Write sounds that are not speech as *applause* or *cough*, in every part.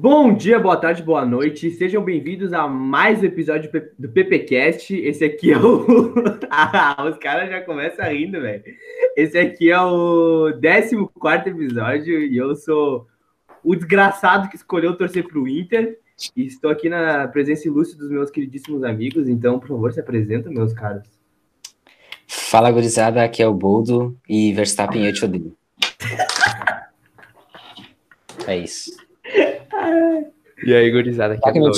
Bom dia, boa tarde, boa noite. Sejam bem-vindos a mais um episódio do PPcast. Esse aqui é o. ah, *laughs* os caras já começam rindo, velho. Esse aqui é o 14 episódio e eu sou o desgraçado que escolheu torcer pro Inter. E estou aqui na presença ilustre dos meus queridíssimos amigos. Então, por favor, se apresentem, meus caros. Fala, gurizada. Aqui é o Boldo e Verstappen eu te odeio. *laughs* é isso. E aí, gurizada, aqui é o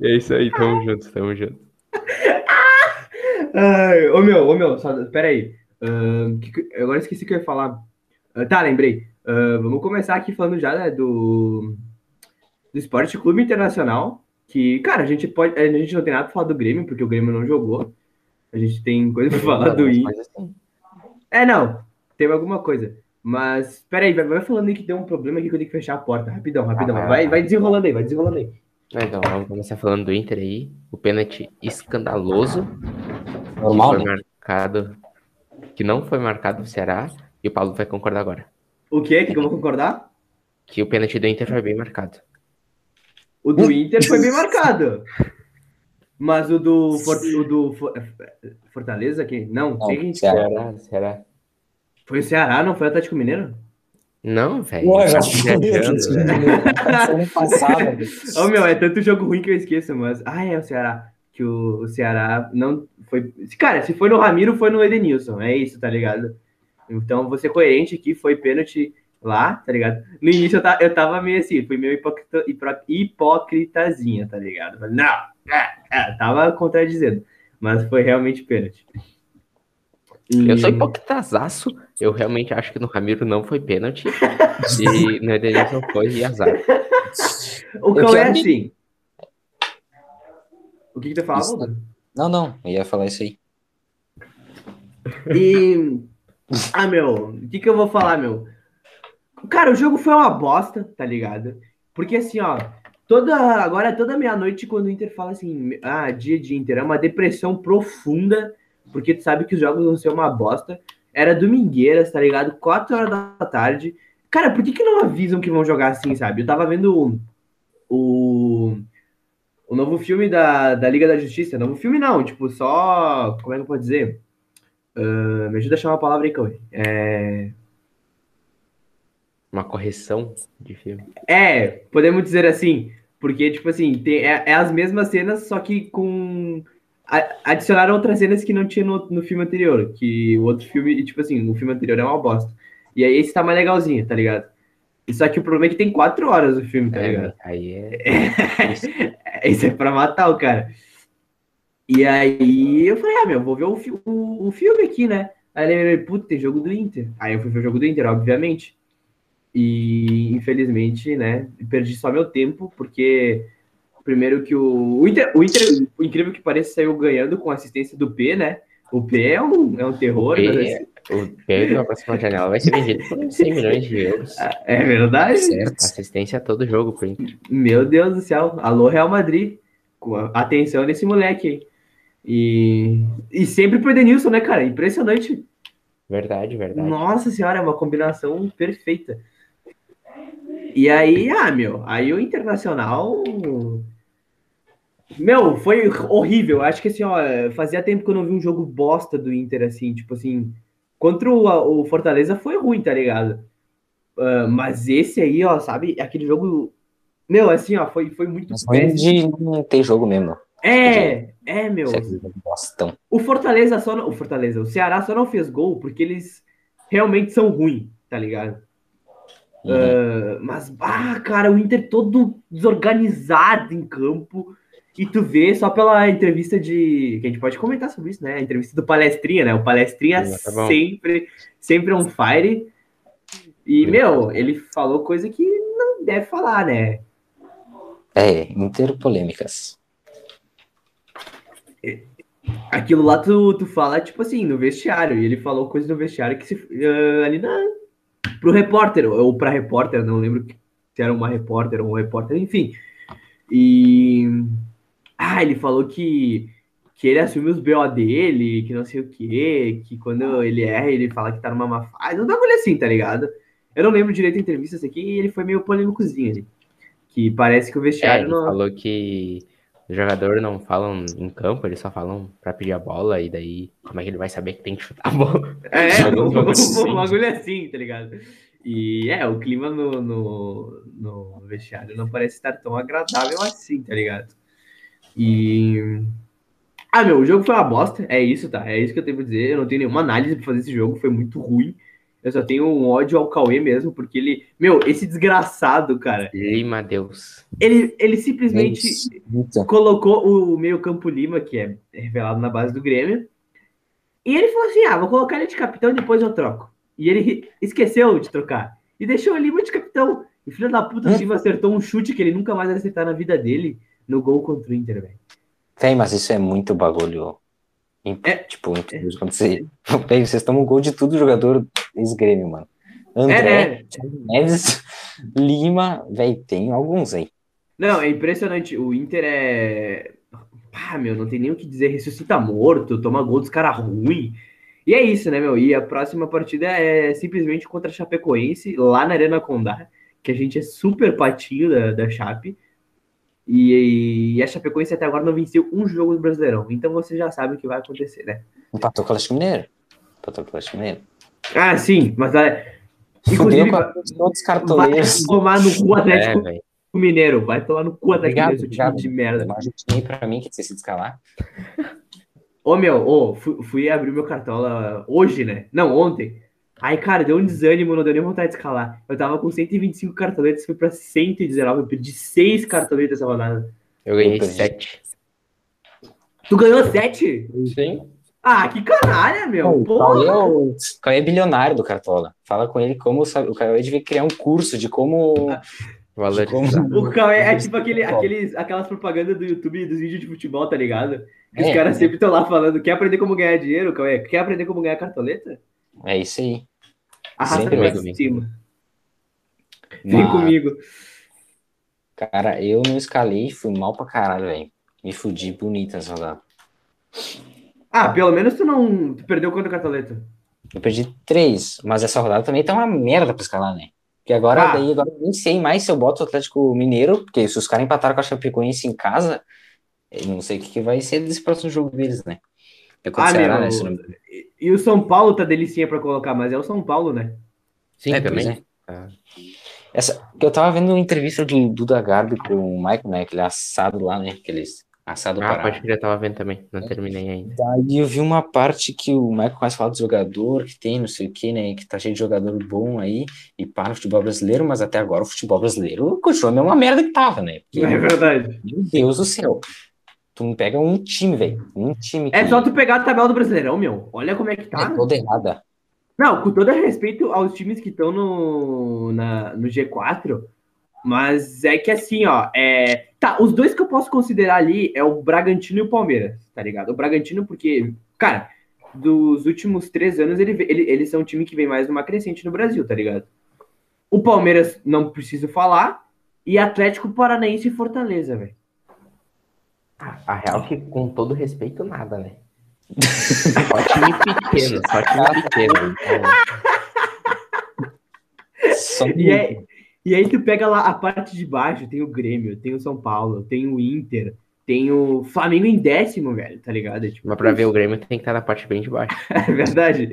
E é isso aí, tamo junto, tamo junto. Ai, ô meu, ô meu, só, pera aí. Uh, que, agora esqueci o que eu ia falar. Uh, tá, lembrei. Uh, vamos começar aqui falando já né, do, do Esporte Clube Internacional. Que, cara, a gente pode. A gente não tem nada pra falar do Grêmio, porque o Grêmio não jogou. A gente tem coisa pra falar do Inter. Assim. É, não. Teve alguma coisa. Mas, peraí, vai, vai falando aí que deu um problema aqui que eu tenho que fechar a porta. Rapidão, rapidão. Ah, vai, vai desenrolando aí, vai desenrolando aí. Então, vamos começar falando do Inter aí. O pênalti escandaloso. Normal, que foi né? marcado. Que não foi marcado no Ceará. E o Paulo vai concordar agora. O quê? Que eu vou concordar? Que o pênalti do Inter foi bem marcado. O do Inter foi bem marcado. Mas o do, For, o do Fortaleza, que não, não quem Ceará, Ceará. Foi o Ceará, não foi o Atlético Mineiro? Não, velho. Ué, já ano passado. *laughs* Ô, meu, é tanto jogo ruim que eu esqueço, mas. Ah, é o Ceará. Que o, o Ceará não foi. Cara, se foi no Ramiro, foi no Edenilson. É isso, tá ligado? Então, vou ser coerente aqui, foi pênalti lá, tá ligado? No início eu, eu tava meio assim, fui meio hipocrita, hipocritazinha, tá ligado? Não, é, é, tava contradizendo, mas foi realmente pênalti. Eu sou hipocritazaço. Eu realmente acho que no Ramiro não foi pênalti. *laughs* e no Edenilson foi e azar. O Cão é assim. O que, que tu falava? Não, não. Eu ia falar isso aí. E. Ah, meu. O que, que eu vou falar, meu? Cara, o jogo foi uma bosta, tá ligado? Porque assim, ó. Toda, agora, toda meia-noite, quando o Inter fala assim, ah, dia de Inter, é uma depressão profunda porque tu sabe que os jogos vão ser uma bosta. Era domingueiras, tá ligado? 4 horas da tarde. Cara, por que, que não avisam que vão jogar assim, sabe? Eu tava vendo o, o, novo filme da, da Liga da Justiça. Novo filme não, tipo, só. Como é que eu posso dizer? Uh, me ajuda a chamar a palavra aí, Cauê. É. Uma correção de filme. É, podemos dizer assim. Porque, tipo assim, tem, é, é as mesmas cenas, só que com adicionaram outras cenas que não tinha no, no filme anterior. Que o outro filme, tipo assim, o filme anterior é uma bosta. E aí esse tá mais legalzinho, tá ligado? Só que o problema é que tem quatro horas o filme, tá é, ligado? Aí é. *laughs* Isso é pra matar o cara. E aí eu falei, ah, meu, vou ver o, o, o filme aqui, né? Aí eu lembrei, puta, tem jogo do Inter. Aí eu fui ver o jogo do Inter, obviamente. E infelizmente, né, perdi só meu tempo, porque Primeiro que o, o Inter, o Inter, o incrível que pareça, saiu ganhando com assistência do P, né? O P é um, é um terror. O P, né? o P na próxima janela vai ser vendido por 100 milhões de euros. É verdade? Certo. Assistência a todo jogo pro Inter. Meu Deus do céu. Alô, Real Madrid. Com atenção nesse moleque aí. E, e sempre pro Denilson, né, cara? Impressionante. Verdade, verdade. Nossa senhora, é uma combinação perfeita. E aí, ah, meu, aí o Internacional meu, foi horrível. Acho que assim, ó, fazia tempo que eu não vi um jogo bosta do Inter, assim, tipo assim. Contra o, o Fortaleza foi ruim, tá ligado? Uh, mas esse aí, ó, sabe, aquele jogo. Meu, assim, ó, foi, foi muito ruim de não ter jogo mesmo. É, é, meu. Bostão. O Fortaleza só não, O Fortaleza, o Ceará só não fez gol porque eles realmente são ruins, tá ligado? Uhum. Uh, mas, ah, cara, o Inter todo desorganizado em campo. E tu vê só pela entrevista de. Que a gente pode comentar sobre isso, né? A entrevista do Palestrinha, né? O Palestrinha tá sempre, sempre on fire. E, meu, ele falou coisa que não deve falar, né? É, interpolêmicas. Aquilo lá tu, tu fala, tipo assim, no vestiário. E ele falou coisa no vestiário que se. Uh, ali na. Pro repórter, ou pra repórter, não lembro se era uma repórter ou um repórter, enfim. E ah, ele falou que, que ele assume os BO dele, que não sei o quê, que quando ele erra, ele fala que tá numa má fase. Um bagulho assim, tá ligado? Eu não lembro direito a entrevista aqui e ele foi meio polêmicozinho ali. Que parece que o É, vestiário ele não. falou que os jogadores não falam em campo, eles só falam pra pedir a bola, e daí como é que ele vai saber que tem que chutar a bola? É, *laughs* *laughs* um, assim. *laughs* um bagulho assim, tá ligado? E é, o clima no, no, no vestiário não parece estar tão agradável assim, tá ligado? E. Ah, meu, o jogo foi uma bosta, é isso, tá? É isso que eu tenho pra dizer. Eu não tenho nenhuma análise pra fazer esse jogo, foi muito ruim. Eu só tenho um ódio ao Cauê mesmo, porque ele. Meu, esse desgraçado, cara, Lima Deus. ele, ele simplesmente Então, colocou o meio-campo Lima, que é revelado na base do Grêmio. E ele falou assim: ah, vou colocar ele de capitão e depois eu troco. E ele esqueceu de trocar. E deixou o Lima de capitão. E filho da puta, o Lima acertou um chute que ele nunca mais vai acertar na vida dele no gol contra o Inter, velho. Véi, mas isso é muito bagulho. É. Tipo, impossível de acontecer. Véi, vocês tomam gol de tudo jogador ex-grêmio, mano. André, É? Thiago Neves, *laughs* Lima, véi, tem alguns aí. Não, é impressionante. O Inter é. Ah, meu, não tem nem o que dizer. Ressuscita morto, toma gol dos caras ruim. E é isso, né, meu? E a próxima partida é simplesmente contra a Chapecoense, lá na Arena Condá, que a gente é super patinho da, da Chape. E, e a Chapecoense até agora não venceu um jogo do Brasileirão. Então você já sabe o que vai acontecer, né? Empatou com o Atlético Mineiro. Empatou com o Atlético Mineiro. Ah, sim, mas é, inclusive com vai, a- os outros vai cartoleiros. tomar no cu É, Atlético velho. Mineiro. Vai tomar no cu Atlético Mineiro, time de merda. Mas eu tinha pra mim que tinha sido escalar. Ô, meu, ô, fui, fui abrir meu cartola hoje, né? Não, ontem. Aí, cara, deu um desânimo, não deu nem vontade de escalar. Eu tava com 125 cartoletas, fui pra 119, eu perdi 6 cartoletas essa rodada. Eu ganhei Eu perdi. sete. Tu ganhou 7? Sim. Ah, que canalha, meu. O Cauê é Porra. o Cauê é bilionário do Cartola. Fala com ele como sabe. O Cauê devia criar um curso de como. Valorizar. O Cauê é tipo aquele, aqueles, aquelas propagandas do YouTube dos vídeos de futebol, tá ligado? Que os É, caras é. sempre estão lá falando, quer aprender como ganhar dinheiro, Cauê? Quer aprender como ganhar cartoleta? É isso aí. Arrasta pra cima. Vem comigo. Cara, eu não escalei, fui mal pra caralho, velho. Me fudi bonito essa rodada. Ah, pelo menos tu não tu perdeu quanto cartoleta? Eu perdi três, mas essa rodada também tá uma merda pra escalar, né? Porque agora, Ah. daí, agora eu nem sei mais se eu boto o Atlético Mineiro, porque se os caras empataram com a Chapecoense em casa, eu não sei o que, que vai ser desse próximo jogo deles, né? É contra o Ah, Ceará, meu, né? Se não... E, e o São Paulo tá delicinha pra colocar, mas é o São Paulo, né? Sim, É, também. é. Ah. Essa, que eu tava vendo uma entrevista do Duda Garbi com o Michael, né? Aquele assado lá, né? Aqueles assado Ah, para. pode crer, eu tava vendo também. Não terminei ainda. Daí eu vi uma parte que o Michael começa a falar do jogador que tem, não sei o que, né? Que tá cheio de jogador bom aí e para o futebol brasileiro, mas até agora o futebol brasileiro continua a mesma merda que tava, né? Porque, É verdade. meu Deus do céu. Tu não pega um time, velho. Um time que É só tu pegar a tabela do Brasileirão, meu. Olha como é que tá. é toda errada. Não, com todo respeito aos times que estão no, na- no G4, mas é que assim, ó, é... Tá, os dois que eu posso considerar ali é o Bragantino e o Palmeiras, tá ligado? O Bragantino porque, cara, dos últimos três anos ele, ele, eles são um time que vem mais numa crescente no Brasil, tá ligado? O Palmeiras, não preciso falar, e Atlético Paranaense e Fortaleza, velho. A real que, com todo respeito, nada, né? *laughs* Só time pequeno, só time pequeno. Então, Só E aí, e aí tu pega lá a parte de baixo, tem o Grêmio, tem o São Paulo, tem o Inter, tem o Flamengo em décimo, velho, tá ligado? É, tipo, mas pra ver o Grêmio tem que estar na parte bem de baixo. *laughs* é verdade.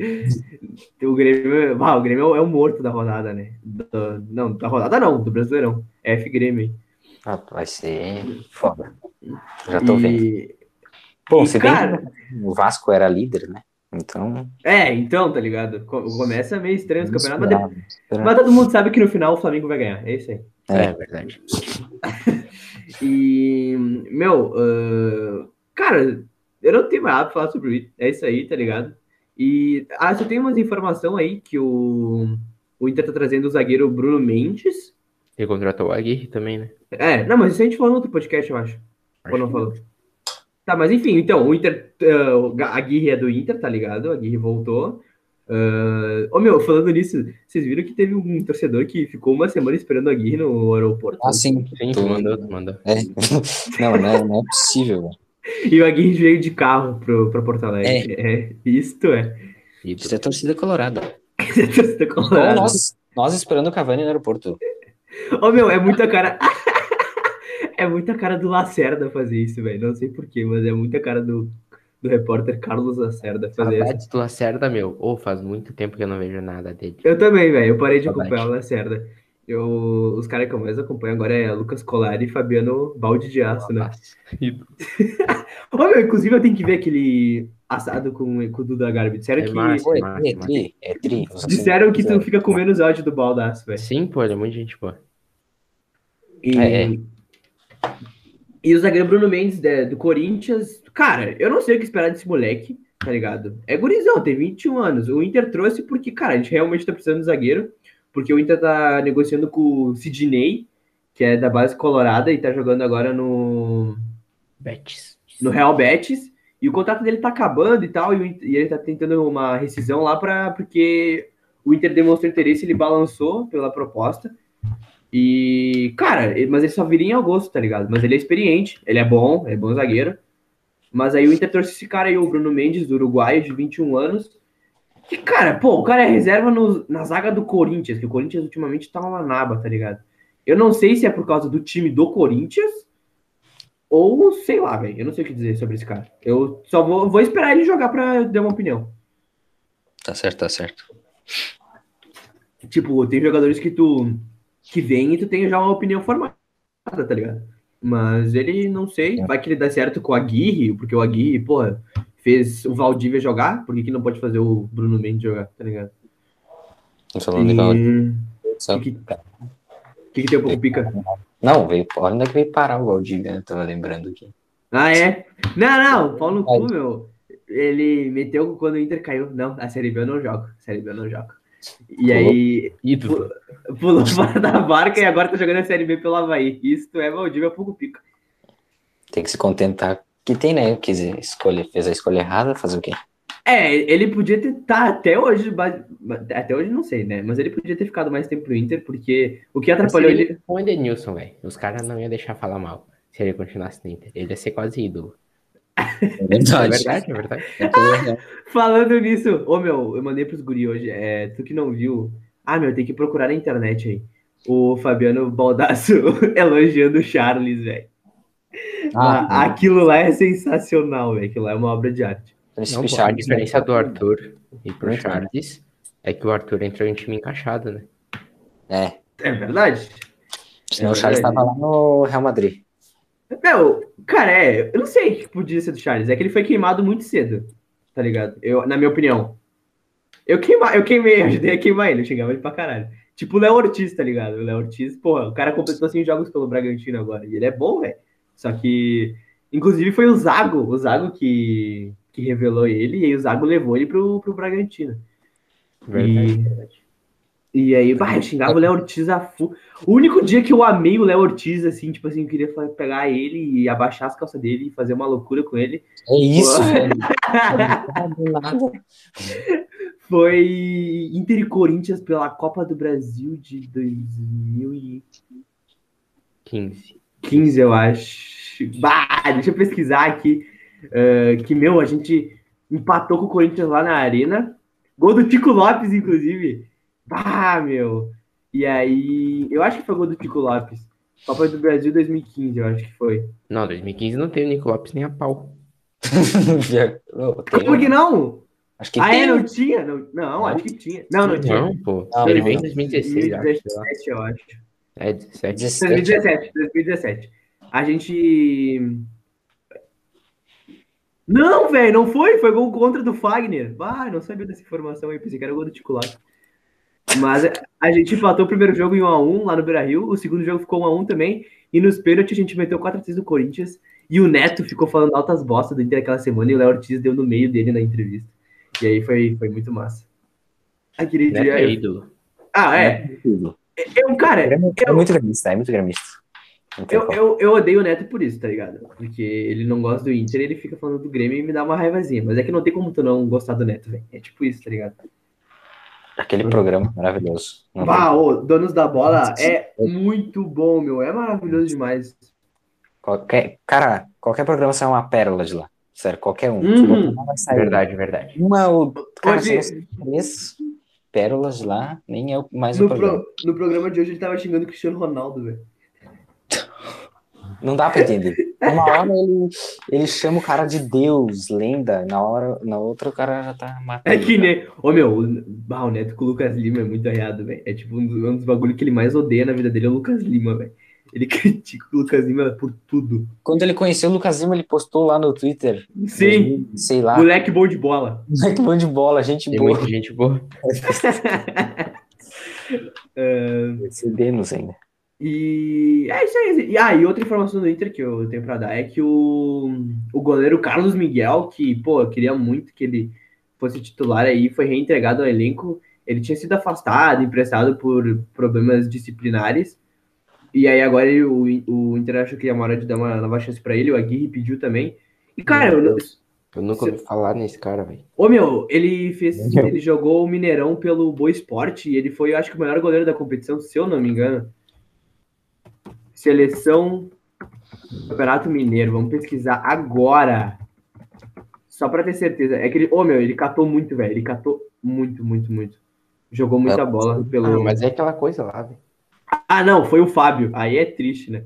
O Grêmio, ah, o Grêmio é o morto da rodada, né? Do- não, da rodada não, do Brasileirão. F Grêmio. hein? Ah, vai ser foda. Já tô vendo. E, Bom, e, se bem cara- que o Vasco era líder, né? Então. é, então, tá ligado? Co- Começa meio estranho os campeonatos, mas, de- esperava, esperava. mas todo mundo sabe que no final o Flamengo vai ganhar. É isso aí. É. É, verdade. *laughs* E, meu, ah, cara, eu não tenho mais nada pra falar sobre isso. É isso aí, tá ligado? E ah, só tem umas informações aí que o, o Inter tá trazendo o zagueiro Bruno Mendes. E contratou o Aguirre também, né? É, não, mas isso a gente falou no outro podcast, eu acho. Ou não falou? Tá, mas enfim, então, o Inter, Ga- a Aguirre é do Inter, tá ligado? A Aguirre voltou. Ah, Ô, meu, falando nisso, vocês viram que teve um torcedor que ficou uma semana esperando a Aguirre no aeroporto? Ah, sim. Sim, tu mandou, tu mandou. É. *laughs* Não, não é, não é possível. velho. E o Aguirre veio de carro pro, pra Porto Alegre. É. isto é. E Isso é torcida colorada. *laughs* Torcida Igual colorada. nós. Nós esperando o Cavani no aeroporto. Ô, meu, é muita cara. *laughs* é muita cara do Lacerda fazer isso, velho. Não sei porquê, mas é muita cara do, do repórter Carlos Lacerda fazer isso. Saudades do Lacerda, meu. Ô, faz muito tempo que eu não vejo nada dele. Eu também, velho. Eu parei de Saudade. acompanhar o Lacerda. Eu, os caras que eu mais acompanho agora é Lucas Colari e Fabiano Balde de Aço, né? *laughs* Ô, meu, inclusive eu tenho que ver aquele assado com, com o Duda Garbi. Disseram É que, massa. Pô, é massa, é tri, é tri. Disseram que tu fica com menos ódio do baldaço, velho. Sim, pô, ele é muito gente boa. E, É, é. E o zagueiro Bruno Mendes né, do Corinthians, cara, eu não sei o que esperar desse moleque, tá ligado? É gurizão, tem 21 anos. O Inter trouxe porque, cara, a gente realmente tá precisando de zagueiro, porque o Inter tá negociando com o Sidney, que é da base colorada e tá jogando agora no, Betis. no Real Betis. E o contrato dele tá acabando e tal, e, e ele tá tentando uma rescisão lá para porque o Inter demonstrou interesse, ele balançou pela proposta. E, cara, mas ele só viria em agosto, tá ligado? Mas ele é experiente, ele é bom, é bom zagueiro. Mas aí o Inter trouxe esse cara aí, o Bruno Mendes, do Uruguai, de 21 anos. Que, cara, pô, o cara é reserva no- na zaga do Corinthians, que o Corinthians ultimamente tá uma naba, tá ligado? Eu não sei se é por causa do time do Corinthians ou sei lá, velho. Eu não sei o que dizer sobre esse cara. Eu só vou, vou esperar ele jogar pra dar uma opinião. Tá certo, tá certo. Tipo, tem jogadores que tu que vem e tu tem já uma opinião formada, tá ligado? Mas ele não sei, vai que ele dá certo com o Aguirre, porque o Aguirre, porra, fez o Valdívia jogar, por que, que não pode fazer o Bruno Mendes jogar, tá ligado? E... O que, que, que, que tem um pouco pica? Não, veio, olha onde é que veio parar o Valdívia, né? Tava lembrando aqui. Ah, é? Não, não, pau no cu, meu. Ele meteu quando o Inter caiu. Não, a Série B eu não jogo. A Série B eu não jogo. E aí, Ídolo. pulou *laughs* fora da barca e agora tá jogando a Série B pelo Havaí. Isso é Valdívia pouco pica. Tem que se contentar que tem, né? Quis escolher, fez a escolha errada, fazer o quê? É, ele podia ter tá até hoje, até hoje não sei, né? Mas ele podia ter ficado mais tempo no Inter, porque o que atrapalhou ele. Com o Edenilson, velho. Os caras não iam deixar falar mal se ele continuasse no Inter. Ele ia ser quase ídolo. É É verdade. verdade, é verdade. É tudo real. *laughs* Falando nisso, ô meu, eu mandei pros guri hoje, é, tu que não viu. Ah, meu, tem que procurar na internet aí. O Fabiano Baldasso *laughs* elogiando o Charles, velho. Ah, Ah, Aquilo lá é sensacional, velho. Aquilo lá é uma obra de arte. Não, pô, a diferença do Arthur e pro Charles é que o Arthur entrou em time encaixado, né? É, É verdade? senão É o Charles verdade. tava lá no Real Madrid. Meu, cara, é. Eu não sei que podia ser do Charles. É que ele foi queimado muito cedo. Tá ligado? Eu, na minha opinião. Eu, queima, eu queimei, ajudei a queimar ele. Eu xingava ele pra caralho. Tipo o Léo Ortiz, tá ligado? O Léo Ortiz, porra, o cara completou 100 jogos pelo Bragantino agora. E ele é bom, velho. Só que. Inclusive foi o Zago, o Zago que, que revelou ele. E aí o Zago levou ele pro, pro Bragantino. Verdade, E- verdade. E aí, bah, eu *laughs* xingava o Léo Ortiz a fu... O único dia que eu amei o Léo Ortiz, assim, tipo assim, eu queria pegar ele e abaixar as calças dele e fazer uma loucura com ele. É isso, velho. *laughs* Foi Inter e Corinthians pela Copa do Brasil de 2015, 15. eu acho. Bah, deixa eu pesquisar aqui. Ah, que, meu, a gente empatou com o Corinthians lá na Arena. Gol do Tico Lopes, inclusive. Bah, meu. E aí, eu acho que foi gol do Tico Lopes. Copa do Brasil 2015, eu acho que foi. Não, 2015 não tem o Nico Lopes nem a pau. *laughs* Como que não? Acho que ah, tem. é, não tinha? Não, não, acho que tinha. Não, não tinha. Não, pô. Não, ele veio em não. 2016, acho. sei lá. 2017, eu acho. É, 17. 17. 2017, 2017. A gente. Não, velho, não foi. Foi gol contra do Fagner. Ah, não sabia dessa informação aí. Pensei que era gol do Tico Mas a gente empatou o primeiro jogo em 1x1 lá no Beira Rio. O segundo jogo ficou 1x1 também. E nos pênaltis a gente meteu 4x3 do Corinthians. E o Neto ficou falando altas bostas do Inter aquela semana. E o Léo Ortiz deu no meio dele na entrevista. E aí foi, foi muito massa. Aquele Neto dia. é eu- ídolo. Ah, é. Tudo. Eu, cara, É muito, é muito gremista, é muito tem Eu, eu, eu odeio o Neto por isso, tá ligado? Porque ele não gosta do Inter, ele fica falando do Grêmio e me dá uma raivazinha. Mas é que não tem como tu não gostar do Neto, velho. É tipo isso, tá ligado? Aquele programa maravilhoso. Bah, ô, Donos da Bola é muito bom, meu. É maravilhoso demais. Qualquer, cara, qualquer programa sai uma pérola de lá. Sério, qualquer um. Uhum. Vai sair Verdade, verdade. Uma ou. Cara, Hoje- três. pérolas de lá, nem é mais o No, programa. pro- no programa de hoje ele tava xingando o Cristiano Ronaldo, velho. Não dá pra entender. *laughs* Uma hora ele, ele chama o cara de Deus, lenda, na hora, na outra o cara já tá matando. É que nem. Ô meu, o, bah, o Neto com o Lucas Lima é muito arreado, velho. É tipo um dos, um dos bagulhos que ele mais odeia na vida dele é o Lucas Lima, velho. Ele *laughs* critica o Lucas Lima por tudo. Quando ele conheceu o Lucas Lima, ele postou lá no Twitter. Sim, Sei lá. moleque bom de bola. Moleque bom de bola, gente Tem boa. muita gente boa. *laughs* Cedemos ainda. E é isso aí. E, ah, e outra informação do Inter que eu tenho pra dar é que o, o goleiro Carlos Miguel, que, pô, eu queria muito que ele fosse titular aí, foi reintegrado ao elenco. Ele tinha sido afastado, emprestado por problemas disciplinares. E aí agora ele- o, o Inter achou que ia uma hora de dar uma nova chance pra ele, o Aguirre pediu também. E, cara, eu, não- Eu nunca ouvi falar nesse cara, velho. Ô meu, ele fez. Ele jogou o Mineirão pelo Boa Esporte e ele foi, eu acho que, o melhor goleiro da competição, se eu não me engano. Seleção Campeonato Mineiro. Vamos pesquisar agora. Só pra ter certeza. É que ele. Ô meu, ele catou muito, velho. Ele catou muito, muito, muito. Jogou muita bola pelo. Ah, mas é aquela coisa lá, velho. Ah, não, foi o Fábio. Aí é triste, né?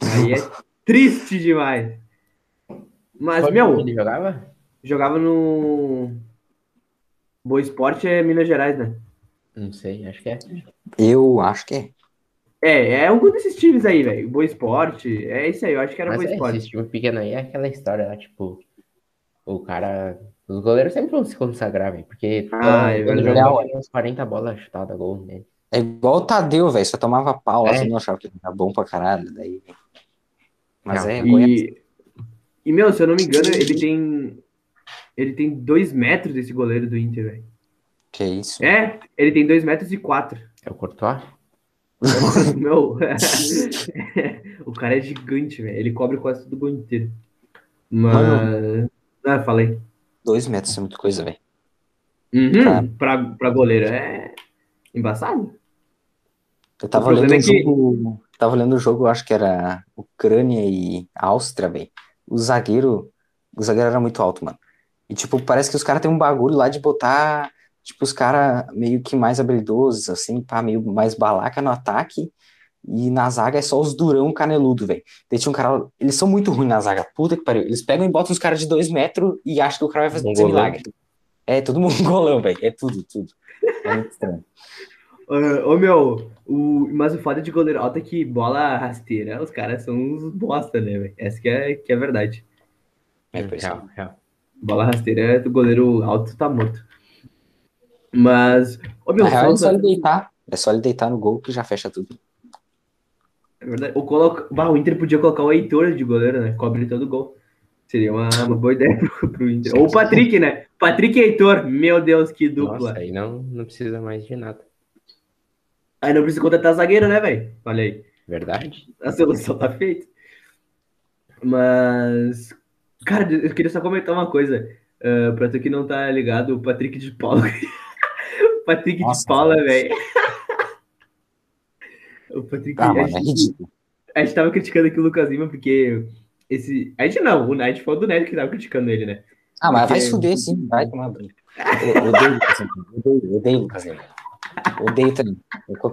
Aí é triste demais. Mas, meu, Ele jogava? jogava no. Boa Esporte é Minas Gerais, né? Não sei, acho que é. Eu acho que é. É, é um desses times aí, velho. Boa Esporte. É isso aí, eu acho que era Mas Boa é, Esporte. esse time pequeno aí é aquela história lá, tipo, o cara. Os goleiros sempre vão se consagrar, velho. Porque Ah, é quando jogava tinha uns 40 bolas chutadas gol nele. É igual o Tadeu, velho. Só tomava pau lá, É. você não achava que ele era bom pra caralho. Daí... Mas Não, é, Goiás. E, e, meu, se eu não me engano, ele tem. Ele tem dois metros esse goleiro do Inter, velho. Que isso? É, ele tem dois metros e quatro. É o Courtois? *laughs* meu, *laughs* o cara é gigante, velho. Ele cobre quase todo o gol inteiro. Mas. Ah, falei. Dois metros é muita coisa, velho. Uhum, Cara. pra, pra goleiro é embaçado. Eu tava O olhando problema o é que- jogo. Tava olhando o jogo, acho que era Ucrânia e Áustria, velho. O zagueiro. O zagueiro era muito alto, mano. E, tipo, parece que os caras têm um bagulho lá de botar, tipo, os caras meio que mais habilidosos, assim, pá, meio mais balaca no ataque. E na zaga é só os durão caneludo, velho. Daí tinha um cara. Eles são muito ruins na zaga. Puta que pariu. Eles pegam e botam os caras de dois metros e acham que o cara vai fazer Um milagre. É, todo mundo golão, velho. É tudo, tudo. É muito estranho. *laughs* Ô meu, o, mas o foda de goleiro alto é que bola rasteira, os caras são uns bosta, né, velho? Essa que é, que é a verdade. É, pois é. real, real. Bola rasteira do goleiro alto tá morto. Mas, ô meu, Na real, é só- ele deitar. É só ele deitar no gol que já fecha tudo. é verdade, o, coloca, bah, o Inter podia colocar o Heitor de goleiro, né? Cobre todo gol. Seria uma, uma boa ideia *laughs* pro, pro Inter. Ou o Patrick, né? Patrick e Heitor, meu Deus, que dupla. Nossa, aí não, não precisa mais de nada. Aí não precisa contratar zagueiro, né, velho? Olha aí. Verdade? A solução tá feita. Mas, cara, eu queria só comentar uma coisa. Uh, pra tu que não tá ligado, o Patrick de Paula. *laughs* Patrick Nossa, de Paula, velho. o Patrick. A, mano, é ridículo. a gente tava criticando aqui o Lucas Lima porque. Esse... A gente não, o Night foi o do Neto que tava criticando ele, né? Ah, mas vai Porque- se fuder, sim. Vai tomar banho. Eu odeio o Lucas Lima. Odeio, odeio o Lucas Lima. Odeio também. Eu com.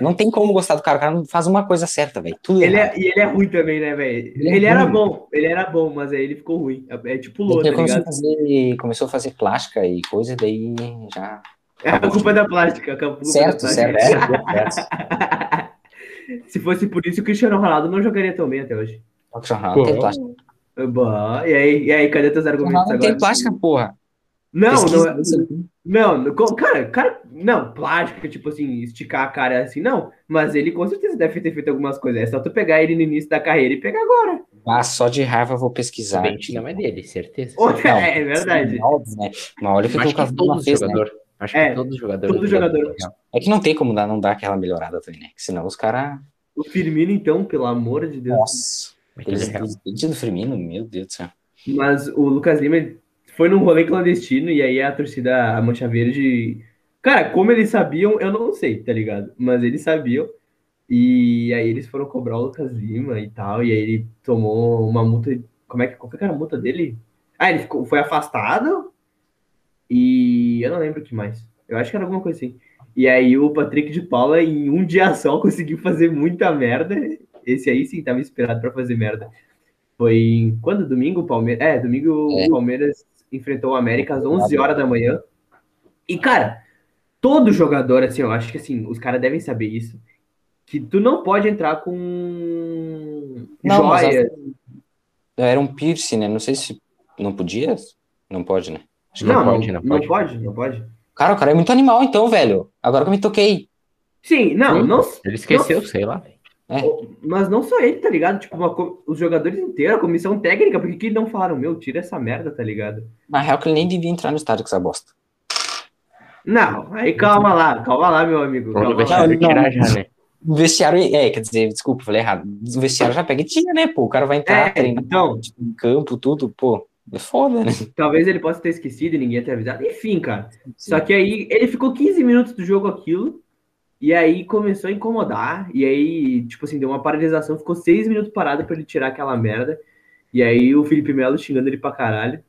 Não tem como gostar do cara. O cara não faz uma coisa certa, velho. Tudo Ele errado. é, e ele é ruim também, né, velho? Ele é Ele, era ruim. bom, ele era bom, mas aí ele ficou ruim. É, é tipo o Lô, Ele tá começou, a fazer, começou a fazer plástica e coisa, daí já. É a culpa da plástica. a culpa Certo, da certo. plástica. certo. *laughs* Se fosse por isso, o Cristiano Ronaldo não jogaria tão bem até hoje. O Cristiano Ronaldo tem plástica. Bom, e aí, e aí, cadê teus argumentos Ronaldo agora? tem plástica, porra. Não, Pesquisa não, é- não, não, cara, cara, não, plástica, tipo assim, esticar a cara assim, não, mas ele com certeza deve ter feito algumas coisas, é só tu pegar ele no início da carreira e pegar agora. Ah, só de raiva eu vou pesquisar. O não é dele, certeza. Ô, *laughs* Não, é verdade. sim, óbvio, né? Mas olha o que, que o né? Acho É, que todo jogador. todo jogador. É que não tem como dar, não dar aquela melhorada também, né? Senão os caras. O Firmino, então, pelo amor de Deus. Nossa. Aquele Eles real. despedir do Firmino, meu Deus do céu. Mas o Lucas Lima foi num rolê clandestino e aí a torcida, a Mancha Verde. Cara, como eles sabiam, eu não sei, tá ligado? Mas eles sabiam. E aí eles foram cobrar o Lucas Lima e tal. E aí ele tomou uma multa. Como é que, qual que era a multa dele? Ah, ele ficou, foi afastado. E eu não lembro o que mais. Eu acho que era alguma coisa assim. E aí o Patrick de Paula, em um dia só, *laughs* conseguiu fazer muita merda. Esse aí sim tava esperado para fazer merda. Foi quando? Domingo, Palmeiras. É, domingo É. o Palmeiras enfrentou o América às 11 horas da manhã. E, cara, todo jogador, assim, eu acho que assim, os caras devem saber isso. Que tu não pode entrar com Não, mas. Era um piercing, né? Não sei se não podia. Não pode, né? Acho que Não, não não, pode, não não pode, pode. não pode. Cara, o cara é muito animal, então, velho. Agora que eu me toquei. Sim, não, Sim. não, Ele esqueceu, sei lá, velho. mas não só ele, tá ligado? Tipo, uma os jogadores inteiros, a comissão técnica, por que não falaram, meu, tira essa merda, tá ligado? Na real, que ele nem devia entrar no estádio com essa bosta. Não, aí calma lá, calma lá, meu amigo. Calma lá. vestiário Não, não. tirar já, né? O *laughs* vestiário, é, quer dizer, desculpa, falei errado. O vestiário já pega e tira, né, pô? O cara vai entrar, É, treinar então. tipo, em campo, tudo, pô. É foda, né? *laughs* Talvez ele possa ter esquecido e ninguém ter avisado. Enfim, cara. Só que aí ele ficou 15 minutos do jogo aquilo. E aí começou a incomodar. E aí, tipo assim, deu uma paralisação. Ficou 6 minutos parado pra ele tirar aquela merda. E aí o Felipe Melo xingando ele pra caralho.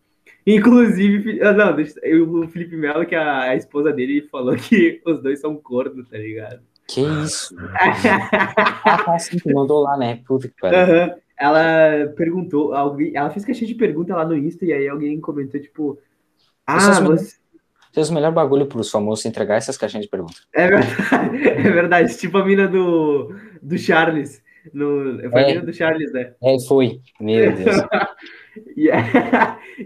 Inclusive, ah, não, o Felipe Melo, que a, a esposa dele falou que os dois são corno, tá ligado? Que isso? *laughs* *laughs* Ah, sim, mandou lá, né? Puta que pariu. Aham. Ela perguntou, alguém, ela fez caixinha de pergunta lá no Insta e aí alguém comentou, tipo, ah, você, Fez o melhor bagulho pros famosos entregar essas caixinhas de perguntas. É verdade, *laughs* é verdade. Tipo a mina do, do Charles. No, foi a É. mina do Charles, né? É, foi. Meu *laughs* Deus. E,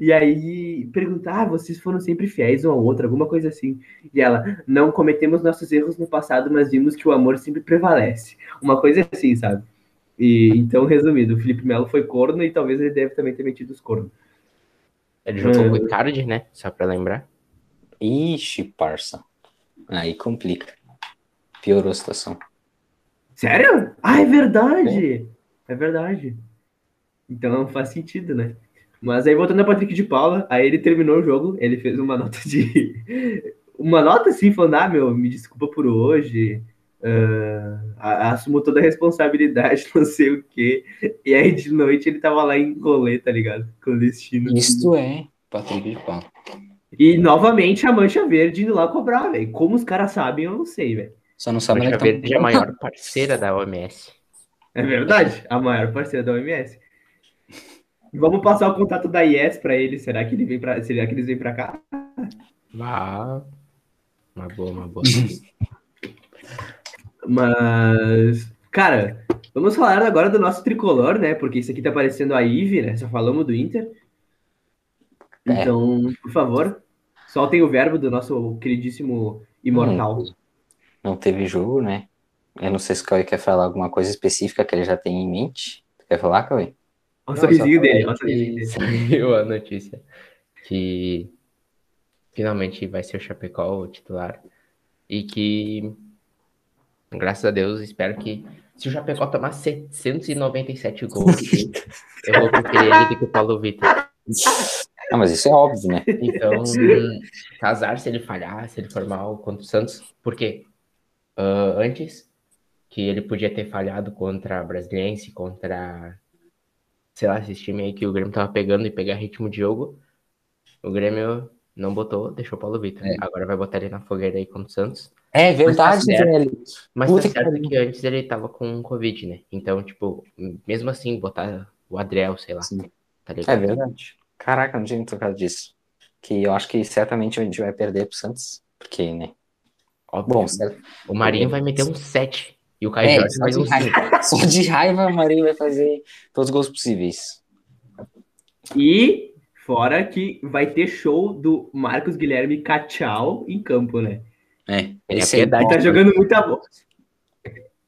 e aí perguntar, ah, vocês foram sempre fiéis um ao outro, alguma coisa assim. E ela, não cometemos nossos erros no passado, mas vimos que o amor sempre prevalece. Uma coisa assim, sabe? E então, resumido, o Felipe Melo foi corno e talvez ele deve também ter metido os cornos. Ele jogou com o Icardi, né? Só pra lembrar. Ixi, parça. Aí complica. Piorou a situação. Sério? Ah, é verdade! É verdade. Então faz sentido, né? Mas aí voltando a Patrick de Paula, aí ele terminou o jogo, ele fez uma nota de. *laughs* Uma nota assim, falando, ah, meu, me desculpa por hoje. A- assumo toda a responsabilidade, *laughs* não sei o quê. E aí de noite ele tava lá em rolê, tá ligado? Clandestino. Isto é Patrick de Paula. E novamente a Mancha Verde indo lá cobrar, velho. Como os caras sabem, eu não sei, velho. Só não sabe onde Mancha que tá- Verde é a maior parceira da OMS. É verdade, a maior parceira da OMS. Vamos passar o contato da IES pra ele. Será que ele vem para? Será que eles vêm pra cá? Ah, uma boa, uma boa. *laughs* Mas, cara, vamos falar agora do nosso tricolor, né? Porque isso aqui tá parecendo a Ive, né? Só falamos do Inter. É. Então, por favor, soltem o verbo do nosso queridíssimo imortal. Hum, Não teve jogo, né? Eu não sei se o Cauê quer falar alguma coisa específica que ele já tem em mente. Tu quer falar, Cauê? Olha o sorrisinho dele, olha o sorrisinho dele. *laughs* Saiu a notícia que finalmente vai ser o Chapecó o titular. E que, graças a Deus, espero que se o Chapecó tomar 797 gols, *laughs* eu vou preferir ele do que o Paulo Vitor. Ah, mas isso é óbvio, né? Então, *laughs* casar se ele falhar, se ele for mal contra o Santos, porque ah, antes que ele podia ter falhado contra a Brasiliense, contra, sei lá, esses times aí que o Grêmio tava pegando e pegar ritmo de jogo, o Grêmio não botou, deixou o Paulo Vitor. É. Agora vai botar ele na fogueira aí contra o Santos. É verdade, Mas tá certo. velho. Mas Puta tá que certo pariu. que antes ele tava com Covid, né? Então, tipo, mesmo assim, botar o Adriel, sei lá, Sim. tá É verdade. Caraca, não tinha me tocado disso. Que eu acho que certamente a gente vai perder pro Santos. Porque, né? Óbvio. Bom, certo. o Marinho vai meter um 7 e o Caio É, Jorge faz um 5. raiva, *laughs* só de raiva o Marinho vai fazer todos os gols possíveis. E fora que vai ter show do Marcos Guilherme Cachau em campo, né? É, Ele esse é. Tá jogando muita bola.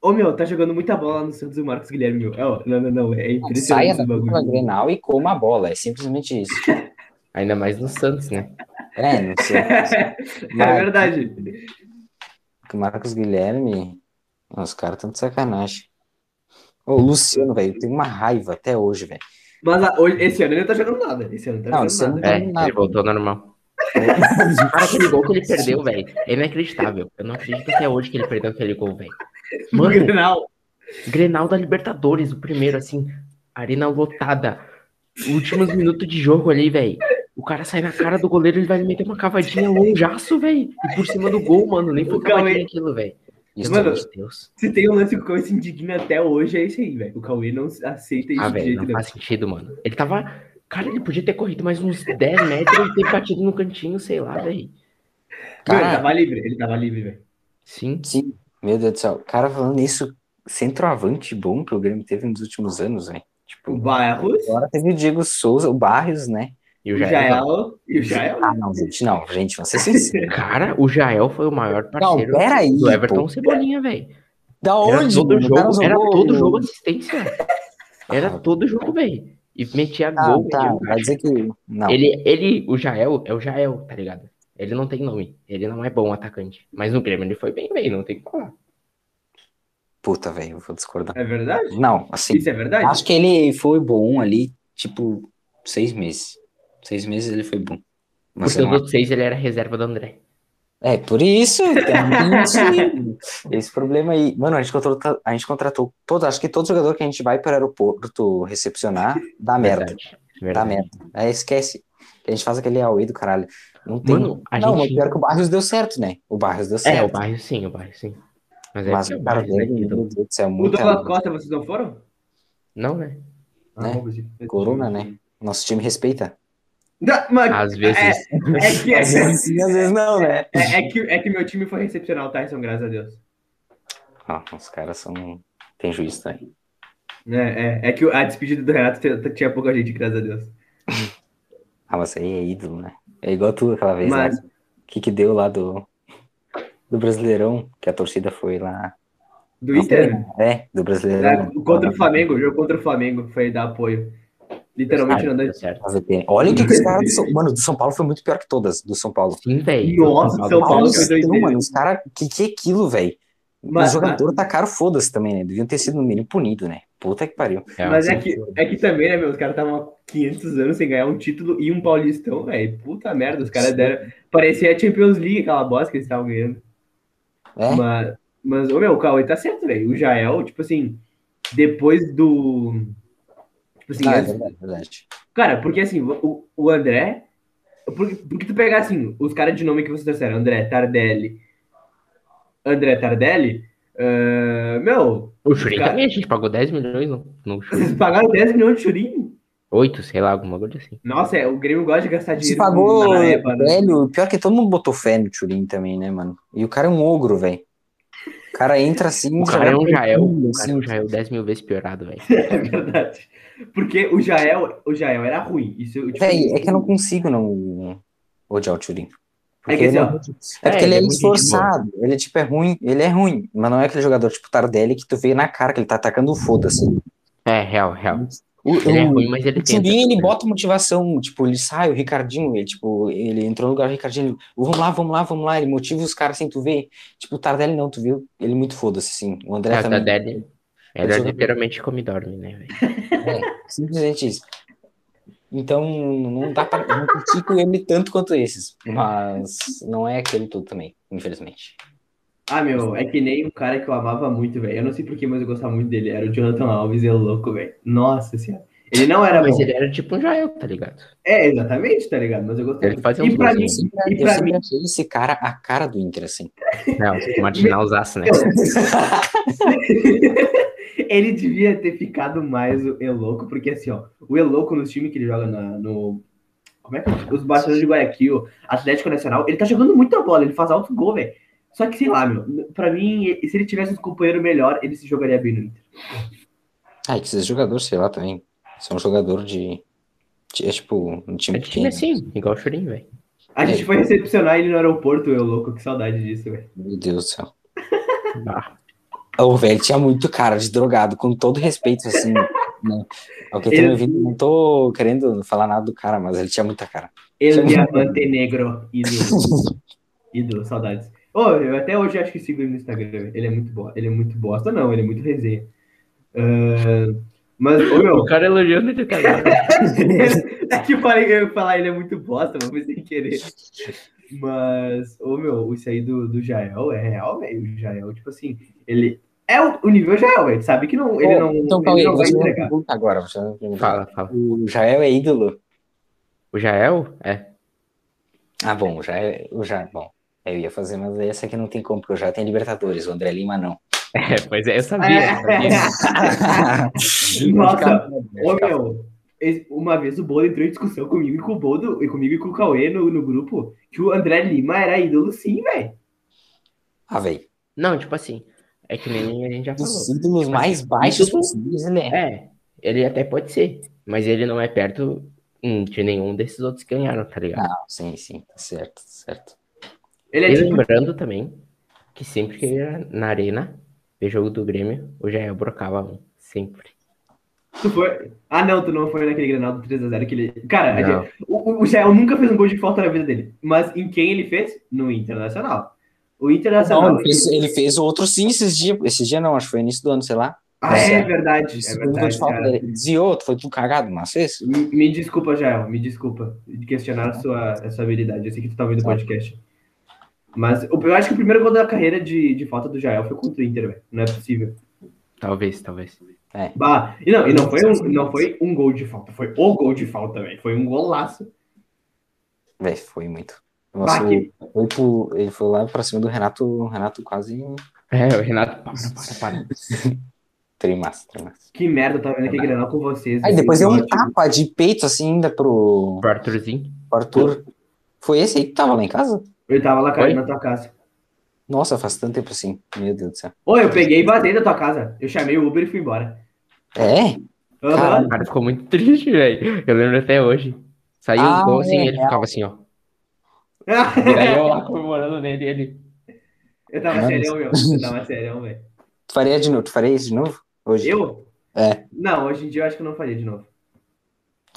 Ô, meu, tá jogando muita bola no Santos o Marcos Guilherme, meu. É, ó, não, não, não. É impressionante saia da bagulho. dupla Grenal e coma a bola. É simplesmente isso. *laughs* Ainda mais no Santos, né? É, não sei. *laughs* é verdade. O Marcos Guilherme. Nossa, os caras estão de sacanagem. Ô, o Luciano, velho, eu tenho uma raiva até hoje, velho. Mas a- hoje- esse ano ele não tá jogando nada. Esse ano não tá Não, jogando esse ano nada. É, nada. ele voltou ao normal. Cara, aquele gol que ele perdeu, velho, é inacreditável. Eu não acredito até hoje que ele perdeu aquele gol, velho. No *laughs* Mano, Grenal. Grenal da Libertadores, o primeiro, assim, arena lotada. Últimos minutos de jogo ali, velho. O cara sai na cara do goleiro, ele vai meter uma cavadinha longaço, velho. E por cima do gol, mano. Nem foi cavadinha aquilo, velho. Isso Mano, Meu Deus. Se tem um lance que o Cauê se indigna até hoje, é esse aí, velho. O Cauê não aceita isso Ah, de velho, jeito não faz sentido, mano. Ele tava. Cara, ele podia ter corrido mais uns 10 metros e ter batido no cantinho, sei lá, velho. Meu, ele Cara- tava livre, ele tava livre, velho. Sim. Sim, meu Deus do céu. Cara, falando nisso, centroavante bom que o Grêmio teve nos últimos anos, velho. O Tipo, Barros, agora teve o Diego Souza, o Barrios, né? E o o Jael. E o Jael. Ah, não, gente, não, gente, vamos ser sinceros. *laughs* Cara, o Jael foi o maior parceiro Não, peraí, do Everton pô. Cebolinha, velho. Da Era onde? todo mano? O cara jogo, era todo jogo assistência. Era Ah. todo jogo, velho. E metia Ah, gol. tá, vai dizer que. Não. Ele, ele, o Jael, é o Jael, tá ligado? Ele não tem nome. Ele não é bom atacante. Mas no Grêmio ele foi bem, velho. Não tem o que falar. Puta, velho, eu vou discordar. É verdade? Não, assim, Isso é verdade? acho que ele foi bom ali, tipo, seis meses. Seis meses ele foi bom. Mas Porque eu os outros seis ele era reserva do André. É, por isso, tem isso, *laughs* esse problema aí. Mano, a gente contratou, a gente contratou todos, acho que todo jogador que a gente vai para o aeroporto recepcionar dá merda. Verdade. Dá verdade. merda. É, esquece. A gente faz aquele Aue do caralho. Não tem. Mano, a não, gente- mas pior que o Barrios deu certo, né? O Barrios deu É, certo. o bairro sim, o bairro sim. Mas é Mas o cara Barrios é dele, ídolo. meu Deus do céu, O muita Douglas Costa, vocês não foram? Não, né? Né? Ah, corona, né? Nosso time respeita. Não, mas Às vezes. É, é que, Às vezes sim, às vezes não, né? é, é que, é que meu time foi recepcionar o Tyson, graças a Deus. Ó, os caras são. Tem juízo, né? É, é, é que a despedida do Renato tinha- pouca gente, graças a Deus. *laughs* Ah, mas aí é ídolo, né? É igual tu aquela vez, Mas- né? O que que deu lá do, do Brasileirão, que a torcida foi lá. Do Inter, É, do Brasileirão. é, contra o Flamengo, o jogo contra o Flamengo, foi dar apoio. Literalmente não deu dá. certo. Fazer pena. Olha o que, que os caras do São... Mano, do São Paulo foi muito pior que todas, do São Paulo. Sim, velho. Nossa, São Paulo Paulo foi doideira. mano, os caras, que que é aquilo, velho? Mas- Os jogadores tacaram foda-se também, né? Deviam ter sido no mínimo punido, né? Puta que pariu. Mas é que, é que também, né, meu? Os caras estavam há 500 anos sem ganhar um título e um Paulistão, velho. Puta merda, os caras deram. Parecia a Champions League, aquela bosta que eles estavam ganhando. É? Mas, mas, ô meu, o Cauê tá certo, velho. O Jael, tipo assim, depois do. Tipo assim, Ah, é verdade, verdade. cara, porque assim, o, o André. Porque, porque tu pegar assim, os caras de nome que vocês trouxeram, André Tardelli. André Tardelli, ah, meu, O Churin Cara- também, a gente pagou 10 milhões no, no *laughs* Churin. vocês pagaram 10 milhões de churinho? 8, sei lá, alguma coisa assim. Nossa, é, o Grêmio gosta de gastar Se dinheiro pagou, na Eva, né? velho, pior que todo mundo botou fé no Turin também, né, mano? E o cara é um ogro, velho. O cara entra assim, O já cara é um Jael. O cara é assim. um Jael 10 mil vezes piorado, velho. *laughs* É verdade. Porque o Jael, o Jael era ruim. Isso, eu, tipo, Véi, é que eu não consigo não odiar o Turin. É que assim, ele é, ó, muito- é porque é, ele ele é é gente boa. esforçado. Ele é tipo, é ruim. Ele é ruim. Mas não é aquele jogador tipo Tardelli que tu vê na cara que ele tá atacando o foda-se. É, real, real. O, Ele é o- ruim, mas ele o tenta. Ele bota motivação, tipo, ele sai, o Ricardinho, ele, tipo, ele entrou no lugar do Ricardinho, ele, vamos lá, vamos lá, vamos lá, ele motiva os caras assim, tu vê, tipo, o Tardelli não, tu viu, ele é muito foda-se, assim, o André É, o também, Tardelli. Ele joga- literalmente come e dorme, né, velho? é, simplesmente isso. Então, não dá pra, não critico ele tanto quanto esses, mas não é aquele todo também, infelizmente. Ah, meu, é que nem um cara que eu amava muito, velho. Eu não sei porquê, mas eu gostava muito dele. Era o Jonathan Alves, ele é louco, velho. Nossa senhora. Ele não era Mas bom. ele era tipo um Jael, tá ligado? É, exatamente, tá ligado? Mas eu gostava. Ele fazia e uns pra mim, sempre, e pra mim, achei esse cara a cara do Inter, assim. Não, marginalzaço, né? *laughs* ele devia ter ficado mais o Eloco, porque assim, ó, o Eloco nos times que ele joga na- no. Como é que é? Os Barcelona de Guayaquil, Atlético Nacional, ele tá jogando muita bola, ele faz alto gol, velho. Só que, sei lá, meu, pra mim, se ele tivesse um companheiro melhor, ele se jogaria bem no Inter. Ah, e que esses jogadores, sei lá, também, são um jogador de, de- é tipo, um time É time pequeno. assim, igual o Churin, velho. A gente foi recepcionar ele no aeroporto, o Eloco, que saudade disso, velho. Meu Deus do céu. *laughs* Bah. O velho tinha muito cara de drogado, com todo respeito, assim. né? Ao que eu tenho Ele- ouvido, não tô querendo falar nada do cara, mas ele tinha muita cara. Ele é Montenegro, ídolo. *laughs* ídolo, saudades. Ô, eu até hoje acho que sigo ele no Instagram, ele é muito bom, ele é muito bosta, não, ele é muito resenha. Ah, mas, ô meu, *laughs* O cara elogiando ele tá ligado? *laughs* é que eu falei que eu ia falar, ele é muito bosta, mas sem querer. Mas, ô meu, isso aí do, do Jael é real, velho. O Jael, tipo assim, ele é o, o nível Jael, velho. Sabe que não, ele não, então, não vai você me entregar. pergunta agora. Você pergunta. Fala, fala. O Jael é ídolo? O Jael? É. Ah, bom, já é. eu Já, bom, eu ia fazer, mas essa aqui não tem como, porque eu já tenho Libertadores, o André Lima não. *laughs* É, pois é, eu sabia. eu sabia. *laughs* Nossa, ô meu, uma vez o Bolo entrou em discussão comigo e com o Boldo, e comigo e com o Cauê no, no grupo, que o André Lima era ídolo sim, velho. Ah, velho. Não, tipo assim, é que nem a gente já falou. Os ídolos Tipo mais assim, baixos ídolo- possíveis, ele é. É, ele até pode ser, mas ele não é perto hum, de nenhum desses outros que ganharam, tá ligado? Não, sim, sim, tá certo, tá certo. Ele é E tipo. lembrando também que sempre que ele ia na arena ver jogo do Grêmio, o Jael brocava um. Sempre. Tu foi... Ah, não, tu não foi naquele Grenal do 3x0 que ele. Cara, gente- o, o- Jael nunca fez um gol de falta na vida dele. Mas em quem ele fez? No Internacional. O Internacional. Não, ele fez, ele fez outro sim esses dias. Esse dia não, acho que foi início do ano, sei lá. Ah, é É. verdade. É segundo gol de verdade. cara. Desviou, foi tudo cagado, mas fez. Me, me desculpa, Jael, me desculpa de questionar a sua, a sua habilidade. Eu sei que tu tá ouvindo o Tá. podcast. Mas eu acho que o primeiro gol da carreira de, de falta do Jael foi contra o Inter, velho. Não é possível. Talvez, talvez. Bah, e não, e não foi, um, não foi um gol de falta, foi o gol de falta, velho. Foi um golaço. Véi, foi muito. Bah, Nossa, que- foi pro- ele foi lá pra cima do Renato, o Renato quase É, o Renato, para, para, para. trimassa, *laughs* trimassa. Que merda, eu tava vendo aquele Grenal com vocês. Aí depois deu um tapa de peito assim ainda pro Pro Arthurzinho. pro Arthur. Foi esse aí que tava lá em casa? Eu tava lá, Oi? na tua casa. Nossa, faz tanto tempo assim. Meu Deus do céu. Ô, eu peguei e batei na tua casa. Eu chamei o Uber e fui embora. É? Caralho. O cara ficou muito triste, velho. Eu lembro até hoje. Saiu Ah, o gol assim, é, ele é. ficava assim, ó. E *laughs* aí eu lá comemorando nele, ele. eu tava Mano. serião, meu. Eu tava *laughs* serião, velho. Tu faria de novo? Tu faria isso de novo? Hoje? Eu? É. Não, hoje em dia eu acho que eu não faria de novo.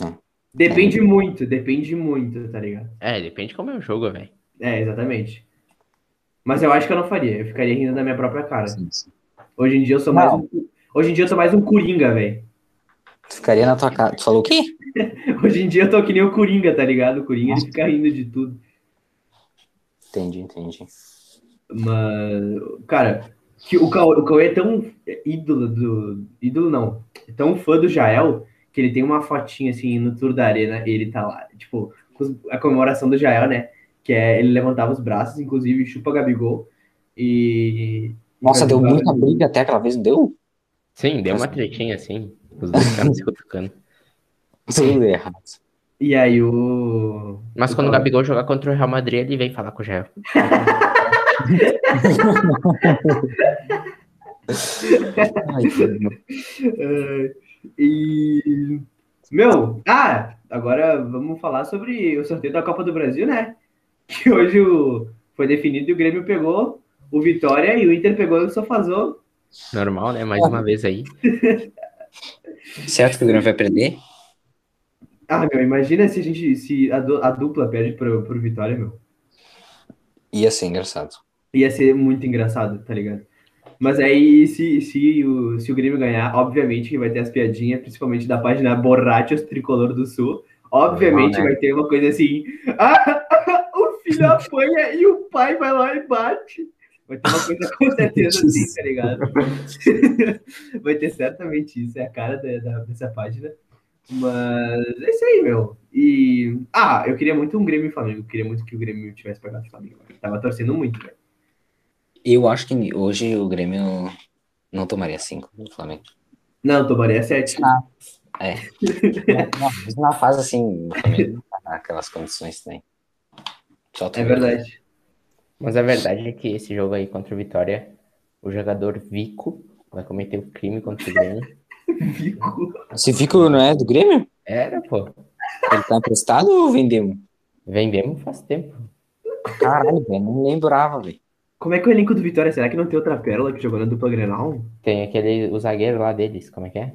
Hum. Depende muito, depende muito, tá ligado? É, depende como é o jogo, velho. É, exatamente. Mas eu acho que eu não faria. Eu ficaria rindo da minha própria cara. Sim, sim. Hoje em dia eu sou Não. mais um. Hoje em dia eu sou mais um Coringa, velho. Ficaria na tua casa. Tu falou o quê? *laughs* Hoje em dia eu tô que nem o Coringa, tá ligado? O Coringa ele fica rindo de tudo. Entendi, entendi. Mas, cara, que o Cauê, o Cauê é tão ídolo do. ídolo não. É tão fã do Jael que ele tem uma fotinha assim no tour da arena e ele tá lá. Tipo, com a comemoração do Jael, né? Que é ele levantava os braços, inclusive chupa Gabigol. E. Nossa, e deu muita briga até aquela vez, não deu? Sim, deu uma tretinha assim. Os dois caras se cutucando. *laughs* Tudo errado. E aí o. Mas quando o Gabigol jogar contra o Real Madrid, ele vem falar com o Jael. *laughs* Ai, *laughs* e. Meu, ah, agora vamos falar sobre o sorteio da Copa do Brasil, né? *laughs* Que hoje o, foi definido e o Grêmio pegou o Vitória e o Inter pegou o Sofazô. Normal, né? Mais uma vez aí. *laughs* certo que o Grêmio vai perder? Ah, meu, imagina se a gente. Se a, a dupla perde pro, pro Vitória, meu. Ia ser engraçado. Ia ser muito engraçado, tá ligado? Mas aí, se, se, o, se o Grêmio ganhar, obviamente que vai ter as piadinhas, principalmente da página Borrachos Tricolor do Sul. Obviamente Normal, né? vai ter uma coisa assim. *laughs* Ah, filho apanha e o pai vai lá e bate. Vai ter uma coisa com *laughs* certeza assim, tá ligado? *laughs* vai ter certamente isso, é a cara da, da- dessa página. Mas é isso aí, meu. E. Ah, eu queria muito um Grêmio e Flamengo. Eu queria muito que o Grêmio tivesse pegado o Flamengo. Eu tava torcendo muito, velho. Eu acho que hoje o Grêmio não tomaria cinco do Flamengo. Não, tomaria 7. *laughs* Não, mas na fase assim, o Flamengo tá naquelas condições também. Só É verdade. Mas a verdade é que esse jogo aí contra o Vitória, o jogador Vico vai cometer o crime contra o Grêmio. *laughs* Fico. Esse Fico não é do Grêmio? Era, pô. Ele tá emprestado ou vendemos? Vendemos faz tempo. Caralho, velho, não lembrava, velho. Como é que é o elenco do Vitória? Será que não tem outra pérola que jogou na dupla Grenal? Tem aquele, o zagueiro lá deles, como é que é?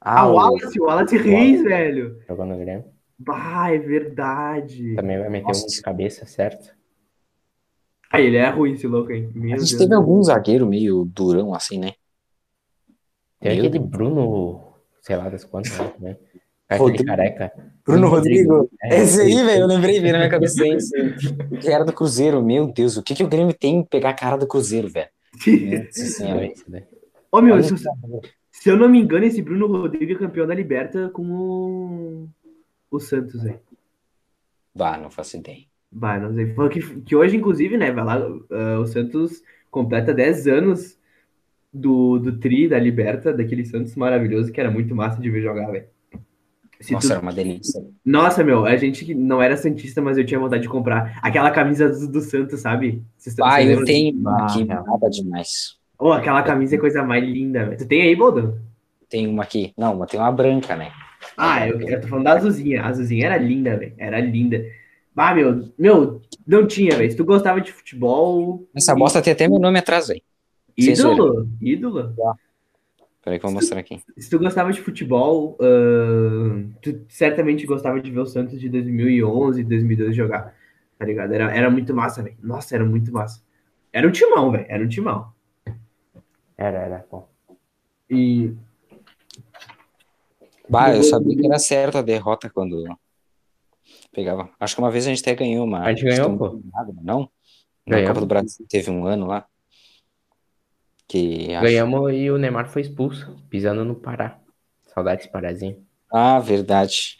Ah, o Wallace, o Wallace Reis, velho. Jogou no Grêmio. Bah, é verdade. Também vai meter Nossa. um de cabeça, certo? Ah, ele é ruim esse louco, hein? Meu A gente Deus. teve algum zagueiro meio durão assim, né? Tem Meu aquele Bruno, sei lá das quantas, né? Aquele Rodrigo. careca. Bruno Rodrigo. É, Esse aí, velho, eu lembrei, veio na minha cabeça esse. Que era do Cruzeiro, meu Deus, o que, que o Grêmio tem em pegar a cara do Cruzeiro, velho? Daí. Ô, meu, se, se eu não me engano, esse Bruno Rodrigues é campeão da Liberta com o, o Santos, velho? Bah, não faço ideia. Bah, não sei. Falou que, que hoje, inclusive, né, vai lá, ah, o Santos completa 10 anos do, do Tri, da Liberta, daquele Santos maravilhoso que era muito massa de ver jogar, velho. Nossa, tu- era uma delícia. Nossa, meu, a gente não era Santista, mas eu tinha vontade de comprar aquela camisa do, do Santos, sabe? Vocês Ah, eu lembram? tenho Ah, aqui, nada demais. Ô, aquela camisa é coisa mais linda, velho. Tu tem aí, Boldão? Tem uma aqui. Não, mas tem uma branca, né? Ah, eu, eu tô falando da azulzinha. A azulzinha era linda, velho. Era linda. Ah, meu, meu, não tinha, velho. Se tu gostava de futebol. Essa bosta tem até meu nome atrás, velho. Censura. Ídolo, ídolo. Peraí que eu vou mostrar aqui. Se tu gostava de futebol, ahn, tu certamente gostava de ver o Santos de 2011, 2012 jogar, tá ligado? Era, era muito massa, velho. Nossa, era muito massa. Era um timão, velho. Era um timão. Era, era. Bom. E Bah, eu sabia que era certo a derrota quando pegava. Acho que uma vez a gente até ganhou uma. A gente ganhou, não pô. ganhou nada, Não? Na Ganhamos. Copa do Brasil teve um ano lá. Que acho- Ganhamos e o Neymar foi expulso, pisando no Pará. Saudades Parazinho. Ah, verdade.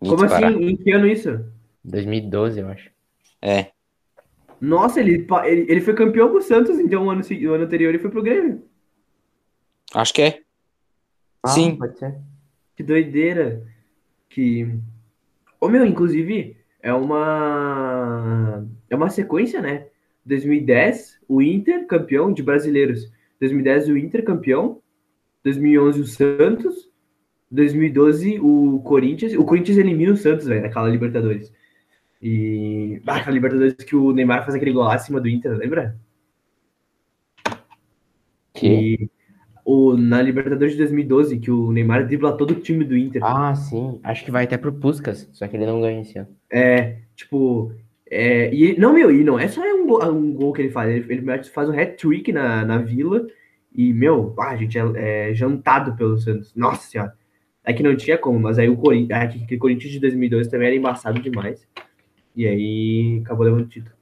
Mito como Pará. assim? Em que ano isso? 2012, eu acho. É. Nossa, ele, pa- ele, ele foi campeão com o Santos, então o ano, se- o ano anterior ele foi pro Grêmio. Acho que é. Sim. pode ser. Que doideira. Que. Ô meu, inclusive, é uma. É uma sequência, né? 2010, o Inter campeão de brasileiros. 2010, o Inter campeão. 2011, o Santos. 2012, o Corinthians. O Corinthians elimina o Santos, velho, naquela Libertadores. E. Ah, aquela Libertadores que o Neymar faz aquele gol lá acima do Inter, lembra? Que? E o, na Libertadores de 2012, que o Neymar dribla todo o time do Inter. Ah, sim. Acho que vai até pro Puskas, só que ele não ganha esse ano. É, tipo. É, e, não, meu, e não é só um gol, um gol que ele faz, ele, ele faz um hat-trick na, na vila. E, meu, a gente é, é jantado pelo Santos. Nossa senhora. É que não tinha como, mas aí o Corinthians, aquele Corinthians de 2002 também era embaçado demais. E aí acabou levando o título.